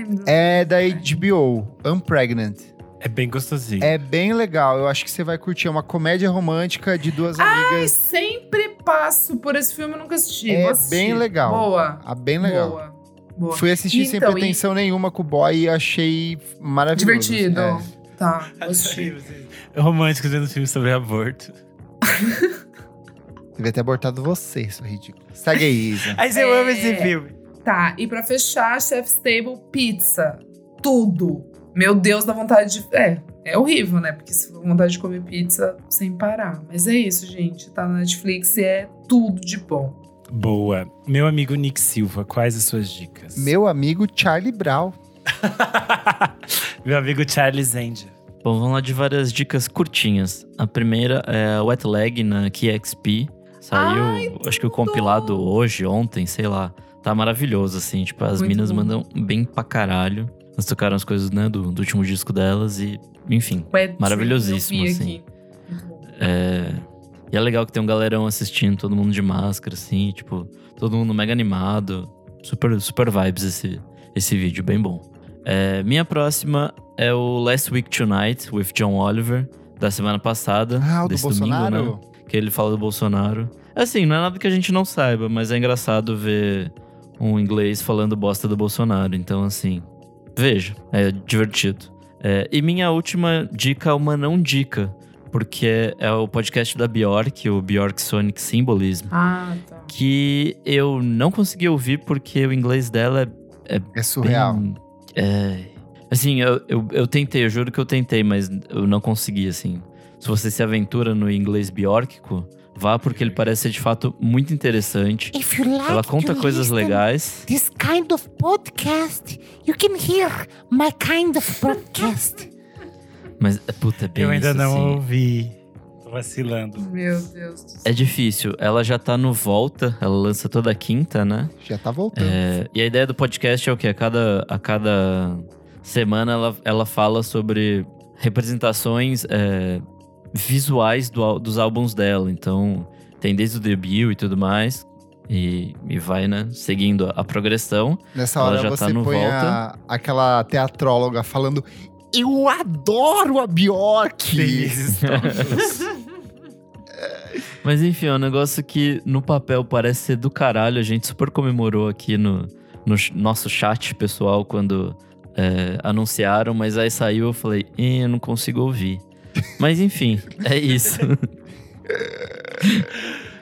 lembro. É da HBO. Unpregnant. É bem gostosinho. É bem legal. Eu acho que você vai curtir. É uma comédia romântica de duas Ai, amigas. sempre passo por esse filme, eu nunca assisti. É bem legal. Boa. Ah, bem legal. Boa. Boa. Fui assistir sem Então, e- pretensão nenhuma com o boy e achei maravilhoso. Divertido. É. Tá, vou assistir. Românticos vendo filme sobre aborto. Devia ter abortado você, seu ridículo. Segue aí, Isa. Mas eu amo esse filme. Tá, e pra fechar, Chef's Table Pizza. Tudo. Meu Deus, dá vontade de. É, é horrível, né? Porque se for vontade de comer pizza sem parar. Mas é isso, gente. Tá na Netflix e é tudo de bom. Boa. Meu amigo Nick Silva, quais as suas dicas? Meu amigo Charlie Brown. Meu amigo Charles Angel. Bom, vamos lá de várias dicas curtinhas. A primeira é Wet Leg na KXP. Saiu, acho que o compilado hoje, ontem, sei lá. Tá maravilhoso, assim. Tipo, as Muito minas bom. mandam bem pra caralho. Elas tocaram as coisas, né, do, do último disco delas e, enfim. Maravilhosíssimo, assim. É... E é legal que tem um galerão assistindo, todo mundo de máscara, assim, tipo, todo mundo mega animado. Super, super vibes esse, esse vídeo, bem bom. É, minha próxima é o Last Week Tonight, with John Oliver, da semana passada. Ah, o do desse Bolsonaro? Domingo, né? Que ele fala do Bolsonaro. Assim, não é nada que a gente não saiba, mas é engraçado ver um inglês falando bosta do Bolsonaro. Então, assim, veja, é divertido. É, e minha última dica é uma não dica, porque é, é o podcast da Bjork, o Bjork Sonic Symbolism, Ah, tá. que eu não consegui ouvir porque o inglês dela é É surreal. bem- é, assim, eu, eu, eu tentei, eu juro que eu tentei, mas eu não consegui, assim. Se você se aventura no inglês biórquico, vá porque ele parece ser de fato muito interessante. Like Ela conta coisas legais. This kind of podcast, you can hear my kind of podcast. Mas, é, puta, é bem Eu ainda isso, não assim. ouvi. Tô vacilando. Meu Deus do céu. É difícil. Ela já tá no Volta, ela lança toda quinta, né? Já tá voltando. É, e a ideia do podcast é o quê? A cada, a cada semana ela, ela fala sobre representações é, visuais do dos álbuns dela. Então, tem desde o debut e tudo mais. E, e vai, né? Seguindo a, a progressão. Nessa ela hora já você tá no põe volta. a- aquela teatróloga falando Eu adoro a Bjork! Mas enfim, é um negócio que no papel parece ser do caralho. A gente super comemorou aqui no, no nosso chat pessoal quando é, anunciaram, mas aí saiu eu falei, "Ih, eu não consigo ouvir. Mas enfim, é isso.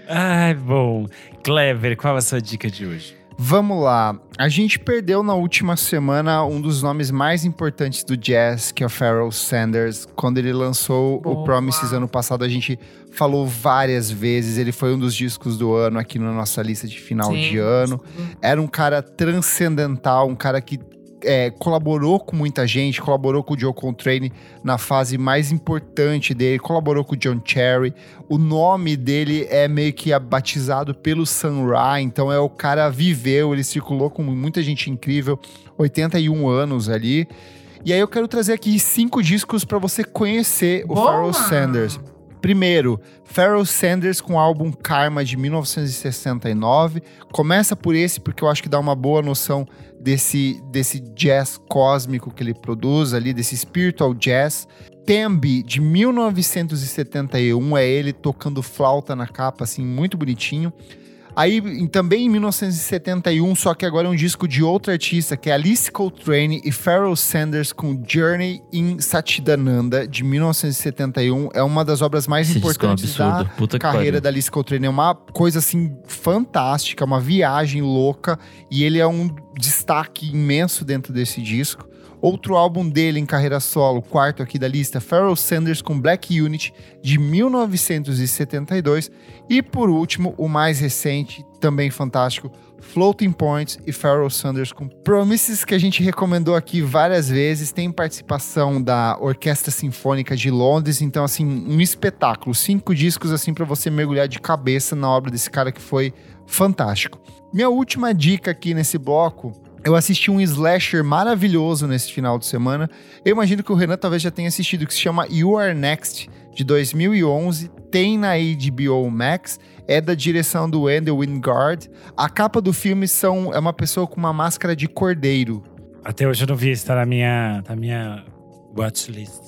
Ai, bom. Clever, qual a sua dica de hoje? Vamos lá. A gente perdeu na última semana um dos nomes mais importantes do jazz, que é o Pharoah Sanders. Quando ele lançou Boa. o Promises ano passado, a gente falou várias vezes. Ele foi um dos discos do ano aqui na nossa lista de final Sim. de ano. Era um cara transcendental, um cara que é, colaborou com muita gente, colaborou com o Joe Coltrane na fase mais importante dele, colaborou com o John Cherry. O nome dele é meio que batizado pelo Sun Ra, então é o cara viveu, ele circulou com muita gente incrível, 81 anos ali. E aí eu quero trazer aqui cinco discos para você conhecer o Boa! Pharoah Sanders. Primeiro, Pharoah Sanders com o álbum Karma de 1969. Começa por esse porque eu acho que dá uma boa noção desse, desse jazz cósmico que ele produz ali, desse spiritual jazz. Tembi de 1971 é ele tocando flauta na capa, assim, muito bonitinho. Aí, em- também em 1971, só que agora é um disco de outra artista, que é Alice Coltrane e Pharoah Sanders com Journey in Satchidananda, de 1971. É uma das obras mais Esse disco é um importantes da carreira da Alice Coltrane. É uma coisa, assim, fantástica, uma viagem louca. E ele é um destaque imenso dentro desse disco. Outro álbum dele em carreira solo, quarto aqui da lista, Pharoah Sanders com Black Unit, de 1972. E por último, o mais recente, também fantástico, Floating Points e Pharoah Sanders com Promises, que a gente recomendou aqui várias vezes. Tem participação da Orquestra Sinfônica de Londres, então, assim, um espetáculo. Cinco discos, assim, para você mergulhar de cabeça na obra desse cara que foi fantástico. Minha última dica aqui nesse bloco eu assisti um slasher maravilhoso nesse final de semana. Eu imagino que o Renan talvez já tenha assistido, que se chama You Are Next, de 2011. Tem na HBO Max. É da direção do Wendell Wingard. A capa do filme são, é uma pessoa com uma máscara de cordeiro. Até hoje eu não vi, isso tá na minha, na minha watchlist.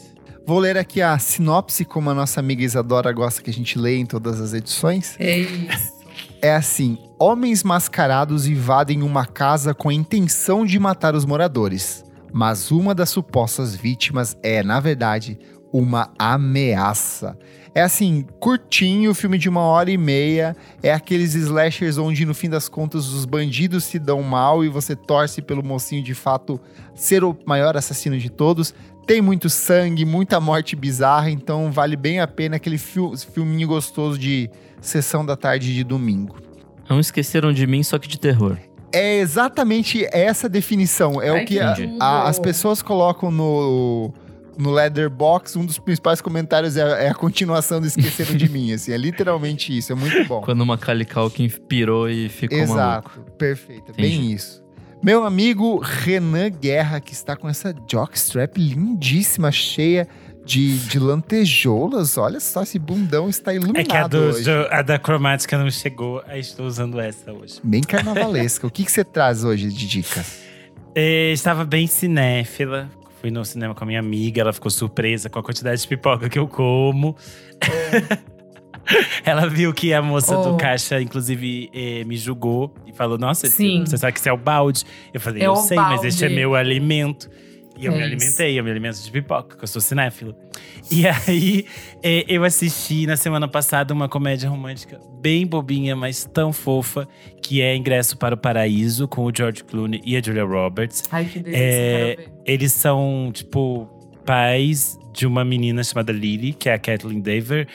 Vou ler aqui a sinopse, como a nossa amiga Isadora gosta que a gente leia em todas as edições. É isso. É assim: homens mascarados invadem uma casa com a intenção de matar os moradores. Mas uma das supostas vítimas é, na verdade, uma ameaça. É assim, curtinho, filme de uma hora e meia. É aqueles slashers onde, no fim das contas, os bandidos se dão mal e você torce pelo mocinho de fato ser o maior assassino de todos. Tem muito sangue, muita morte bizarra, então vale bem a pena aquele fil- filminho gostoso de sessão da tarde de domingo. Não esqueceram de mim, só que de terror. É exatamente essa definição. É Ai, o que a- a- as pessoas colocam no, no Leatherbox. Um dos principais comentários é, é a continuação do Esqueceram de Mim. Assim, é literalmente isso. É muito bom. Quando uma Culkin pirou e ficou maluco. Exato. Perfeito. É bem Entendi. isso. Meu amigo Renan Guerra, que está com essa jockstrap lindíssima, cheia de, de lantejoulas. Olha só, esse bundão está iluminado É que a, do, hoje. do- a da cromática não chegou, aí estou usando essa hoje. Bem carnavalesca. o que, que você traz hoje de dica? É, estava bem cinéfila. Fui no cinema com a minha amiga, ela ficou surpresa com a quantidade de pipoca que eu como. ela viu que a moça Oh. do caixa, inclusive, eh, me julgou e falou: Nossa, Sim. você sabe que isso é o balde? Eu falei: É Eu sei, mas este é balde. meu alimento. E eu É me isso. alimentei, eu me alimento de pipoca, porque eu sou cinéfilo. E aí, eh, eu assisti na semana passada uma comédia romântica bem bobinha, mas tão fofa, que é Ingresso para o Paraíso, com o George Clooney e a Julia Roberts. Ai, que delícia, É, eles são, tipo, pais de uma menina chamada Lily, que é a Kathleen Dever.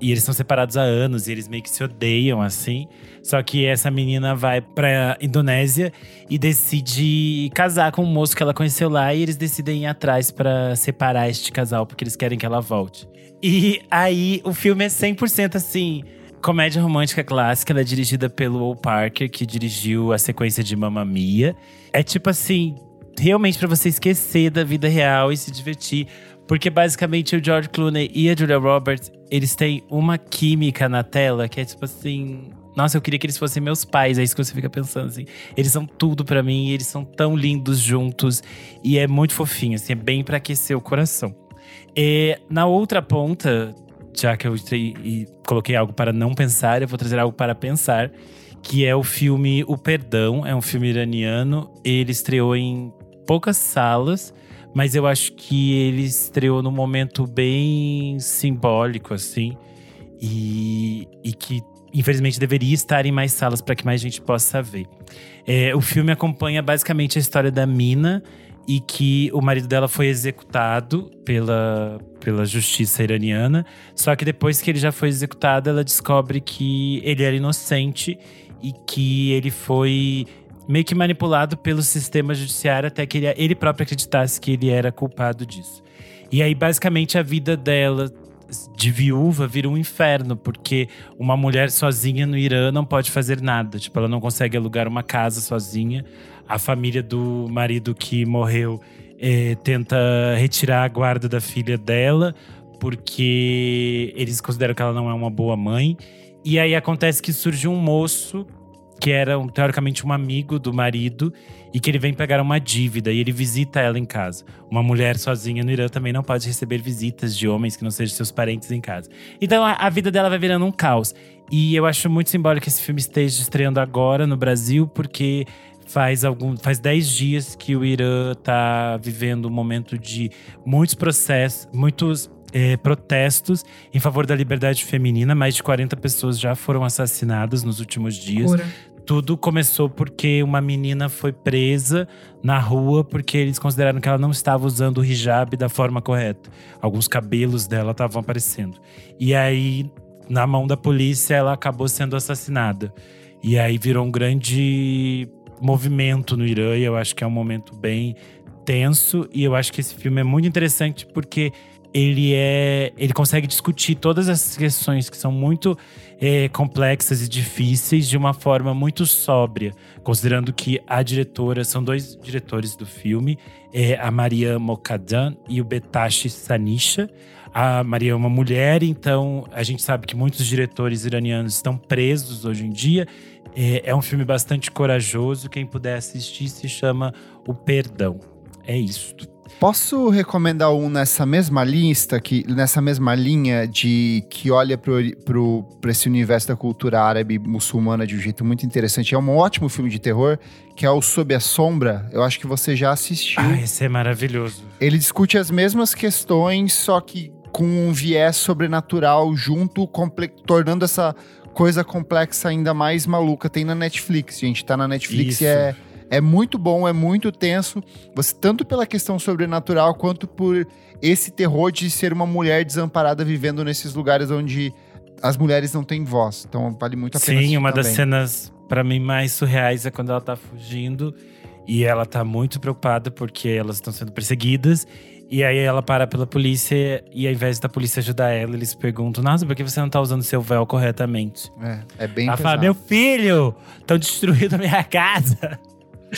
E eles são separados há anos e eles meio que se odeiam, assim. Só que essa menina vai pra Indonésia e decide casar com um moço que ela conheceu lá. E eles decidem ir atrás pra separar este casal, porque eles querem que ela volte. E aí, o filme é 100% assim… Comédia romântica clássica, ela é dirigida pelo Will Parker, que dirigiu a sequência de Mamma Mia. É tipo assim, realmente pra você esquecer da vida real e se divertir. Porque basicamente o George Clooney e a Julia Roberts, eles têm uma química na tela que é tipo assim. Nossa, eu queria que eles fossem meus pais. É isso que você fica pensando assim. Eles são tudo pra mim, eles são tão lindos juntos. E é muito fofinho, assim, é bem pra aquecer o coração. E na outra ponta, já que eu e coloquei algo para não pensar, eu vou trazer algo para pensar, que é o filme O Perdão. É um filme iraniano. Ele estreou em poucas salas, mas eu acho que ele estreou num momento bem simbólico, assim. e, e que infelizmente deveria estar em mais salas para que mais gente possa ver. É, o filme acompanha basicamente a história da Mina e que o marido dela foi executado pela, pela justiça iraniana. Só que depois que ele já foi executado, ela descobre que ele era inocente e que ele foi meio que manipulado pelo sistema judiciário até que ele, ele próprio acreditasse que ele era culpado disso. E aí, basicamente, a vida dela de viúva vira um inferno, porque uma mulher sozinha no Irã não pode fazer nada. Tipo, ela não consegue alugar uma casa sozinha. A família do marido que morreu eh, tenta retirar a guarda da filha dela, porque eles consideram que ela não é uma boa mãe. E aí acontece que surge um moço que era um, teoricamente um amigo do marido e que ele vem pegar uma dívida e ele visita ela em casa. Uma mulher sozinha no Irã também não pode receber visitas de homens que não sejam seus parentes em casa. Então a, a vida dela vai virando um caos. E eu acho muito simbólico que esse filme esteja estreando agora no Brasil, porque faz algum faz 10 dias que o Irã está vivendo um momento de muitos processos, muitos é, protestos em favor da liberdade feminina. Mais de 40 pessoas já foram assassinadas nos últimos dias. Cura. Tudo começou porque uma menina foi presa na rua porque eles consideraram que ela não estava usando o hijab da forma correta. Alguns cabelos dela estavam aparecendo. E aí, na mão da polícia, ela acabou sendo assassinada. E aí virou um grande movimento no Irã, e eu acho que é um momento bem tenso. E eu acho que esse filme é muito interessante porque ele é. Ele consegue discutir todas essas questões que são muito é, complexas e difíceis de uma forma muito sóbria, considerando que a diretora são dois diretores do filme, é a Maria Mokadan e o Betashi Sanisha. A Maria é uma mulher, então a gente sabe que muitos diretores iranianos estão presos hoje em dia. É, é um filme bastante corajoso. Quem puder assistir se chama O Perdão. É isso. Posso recomendar um nessa mesma lista, que, nessa mesma linha de que olha para esse universo da cultura árabe muçulmana de um jeito muito interessante. É um ótimo filme de terror, que é o Sob a Sombra. Eu acho que você já assistiu. Ah, esse é maravilhoso. Ele discute as mesmas questões, só que com um viés sobrenatural junto, tornando essa coisa complexa ainda mais maluca. Tem na Netflix, gente. Tá na Netflix Isso. e é, é muito bom, é muito tenso. Você, tanto pela questão sobrenatural, quanto por esse terror de ser uma mulher desamparada vivendo nesses lugares onde as mulheres não têm voz. Então vale muito a pena Sim, uma das também. cenas para mim mais surreais é quando ela tá fugindo e ela tá muito preocupada porque elas estão sendo perseguidas. E aí ela para pela polícia e ao invés da polícia ajudar ela, eles perguntam: Nossa, por que você não tá usando seu véu corretamente? É, é bem ela fala. Meu filho, estão destruindo a minha casa.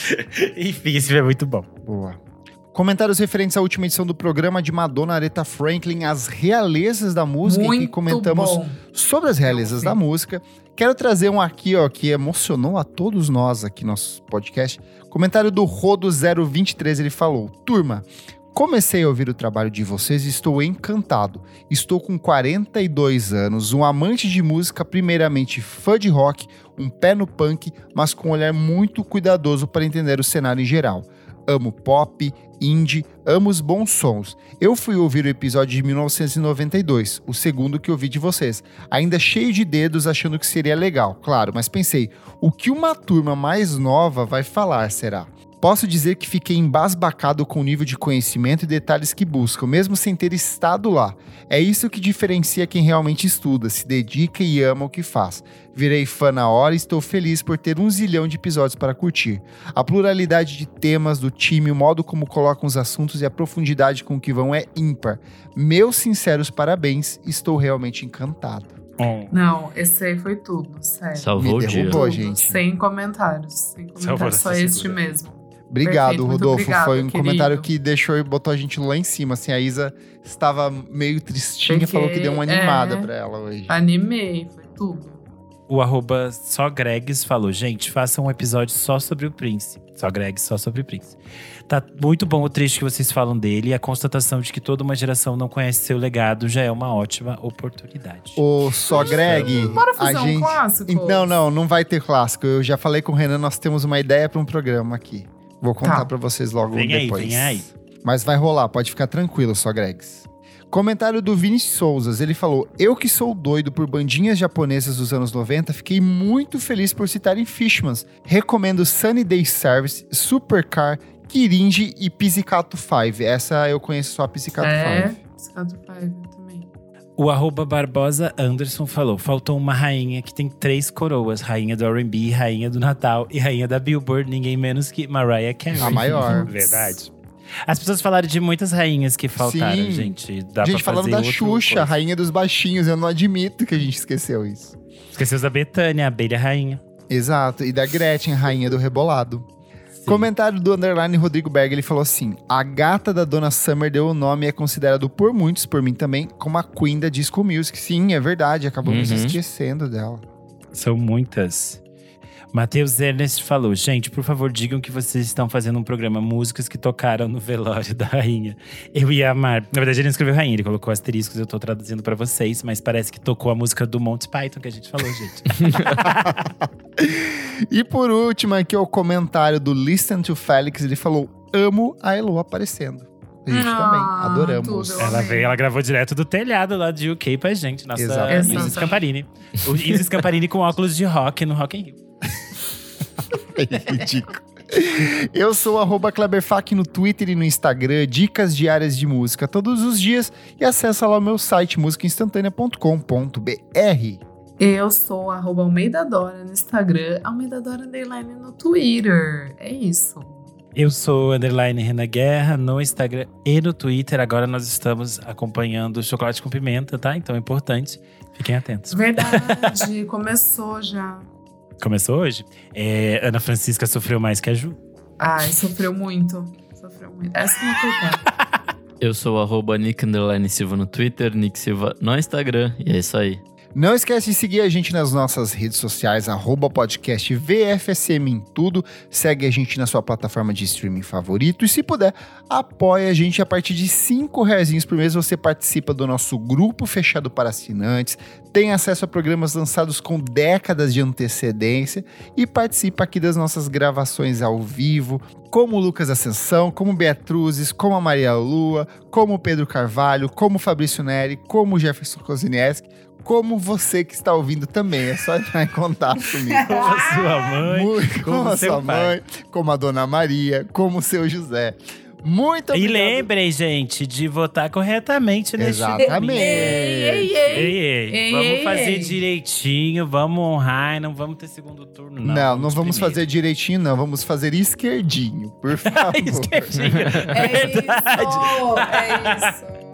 Enfim, esse filme é muito bom. Boa. Comentários referentes à última edição do programa de Madonna Aretha Franklin, As Realezas da Música, em que Muito comentamos bom. sobre as realezas da música. Quero trazer um aqui, ó, que emocionou a todos nós aqui no nosso podcast. Comentário do Rodo 023, ele falou: Turma, comecei a ouvir o trabalho de vocês e estou encantado. Estou com 42 anos, um amante de música, primeiramente fã de rock, um pé no punk, mas com um olhar muito cuidadoso para entender o cenário em geral. Amo pop, indie, amo os bons sons. Eu fui ouvir o episódio de 1992, o segundo que ouvi de vocês, ainda cheio de dedos achando que seria legal, claro, mas pensei, o que uma turma mais nova vai falar será? Posso dizer que fiquei embasbacado com o nível de conhecimento e detalhes que buscam, mesmo sem ter estado lá. É isso que diferencia quem realmente estuda, se dedica e ama o que faz. Virei fã na hora e estou feliz por ter um zilhão de episódios para curtir. A pluralidade de temas do time, o modo como colocam os assuntos e a profundidade com que vão é ímpar. Meus sinceros parabéns, estou realmente encantado. Não, esse aí foi tudo, sério. Salvou Me o dia. derrubou. Pô, Tudo, gente. Sem comentários. Sem Salvou comentários, só essa este segura. mesmo. Obrigado, Perfeito, Rodolfo. obrigado, Foi um querido. comentário que deixou e botou a gente lá em cima. Assim, a Isa estava meio tristinha, Porque, falou que deu uma animada é, pra ela hoje. Animei, foi tudo. O arroba só Gregs falou: Gente, faça um episódio só sobre o Prince. Só Gregs, só sobre o Prince. Tá muito bom o trecho que vocês falam dele e a constatação de que toda uma geração não conhece seu legado já é uma ótima oportunidade. Ô, só Greg, Bora a fazer um gente... clássico? Não, não, não vai ter clássico. Eu já falei com o Renan, nós temos uma ideia pra um programa aqui. Vou contar Tá. pra vocês logo Vem aí, depois. vem aí. Mas vai rolar, pode ficar tranquilo, só Gregs. Comentário do Vini Souzas. Ele falou: Eu que sou doido por bandinhas japonesas dos anos 90, fiquei muito feliz por citarem Fishmans. Recomendo Sunny Day Service, Supercar, Kirinji e Pizzicato 5. Essa eu conheço só a Pizzicato É, 5. Piscado Five também. O arroba Barbosa Anderson falou: faltou uma rainha que tem três coroas: rainha do RB, rainha do Natal e rainha da Billboard, ninguém menos que Mariah Carey. A maior. Verdade. As pessoas falaram de muitas rainhas que faltaram, Sim. gente. Dá gente, falando da Xuxa, coisa. rainha dos baixinhos, eu não admito que a gente esqueceu isso. Esqueceu da Betânia, a abelha rainha. Exato, e da Gretchen, rainha do rebolado. Comentário do Underline Rodrigo Berg, ele falou assim: A gata da Dona Summer deu o nome e é considerado por muitos, por mim também, como a Queen da Disco Music. Sim, é verdade, acabamos Uhum. esquecendo dela. São muitas. Matheus Ernest falou: gente, por favor, digam que vocês estão fazendo um programa músicas que tocaram no velório da rainha. Eu ia amar. Na verdade, ele não escreveu rainha, ele colocou asteriscos, eu tô traduzindo pra vocês, mas parece que tocou a música do Monty Python que a gente falou, gente. E por último, aqui é o comentário do Listen to Felix, ele falou: Amo a Elo aparecendo. A gente Ah, também, adoramos. tudo. Ela veio, ela gravou direto do telhado lá de UK pra gente, nossa. Isis Scamparini. O Isis Scamparini com óculos de rock no Rock in Rio. Ridículo. Eu sou arroba Kleberfac no Twitter e no Instagram, dicas diárias de música todos os dias e acessa lá o meu site musicainstantanea.com.br. Eu sou arroba Almeida Dora no Instagram, Almeida Dora Underline no Twitter. É isso. Eu sou underline Rena Guerra no Instagram e no Twitter. Agora nós estamos acompanhando o Chocolate com Pimenta, tá? Então é importante. Fiquem atentos. Verdade, começou já. Começou hoje? É, Ana Francisca sofreu mais que a Ju. Ai, sofreu muito. Sofreu muito. Essa não é culpa. Eu sou o arroba Nick Underline Silva no Twitter, Nick Silva no Instagram. E é isso aí. Não esquece de seguir a gente nas nossas redes sociais, arroba podcast VFSM em tudo. Segue a gente na sua plataforma de streaming favorito. E se puder, apoia a gente a partir de cinco reais por mês. Você participa do nosso grupo fechado para assinantes, tem acesso a programas lançados com décadas de antecedência e participa aqui das nossas gravações ao vivo, como o Lucas Ascensão, como Beatruzes, como a Maria Lua, como o Pedro Carvalho, como o Fabrício Neri, como o Jefferson Kozineski, como você que está ouvindo também. É só entrar em contato comigo. Como a sua mãe. Muito, como, como a seu sua pai. mãe, como a Dona Maria, como o seu José. Muito E obrigado. lembrem, gente, de votar corretamente neste Exatamente. Ei, ei, ei. Ei, ei, Ei, vamos ei, fazer ei. direitinho, vamos honrar e não vamos ter segundo turno, não. Não, não vamos primeiro. fazer direitinho, não. Vamos fazer esquerdinho, por favor. Esquerdinho. É isso. É isso.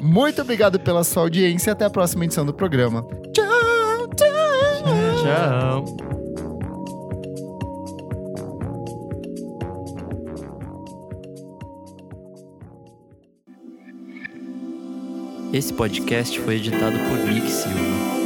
Muito obrigado pela sua audiência e até a próxima edição do programa. Tchau, tchau. Tchau. Esse podcast foi editado por Nick Silva.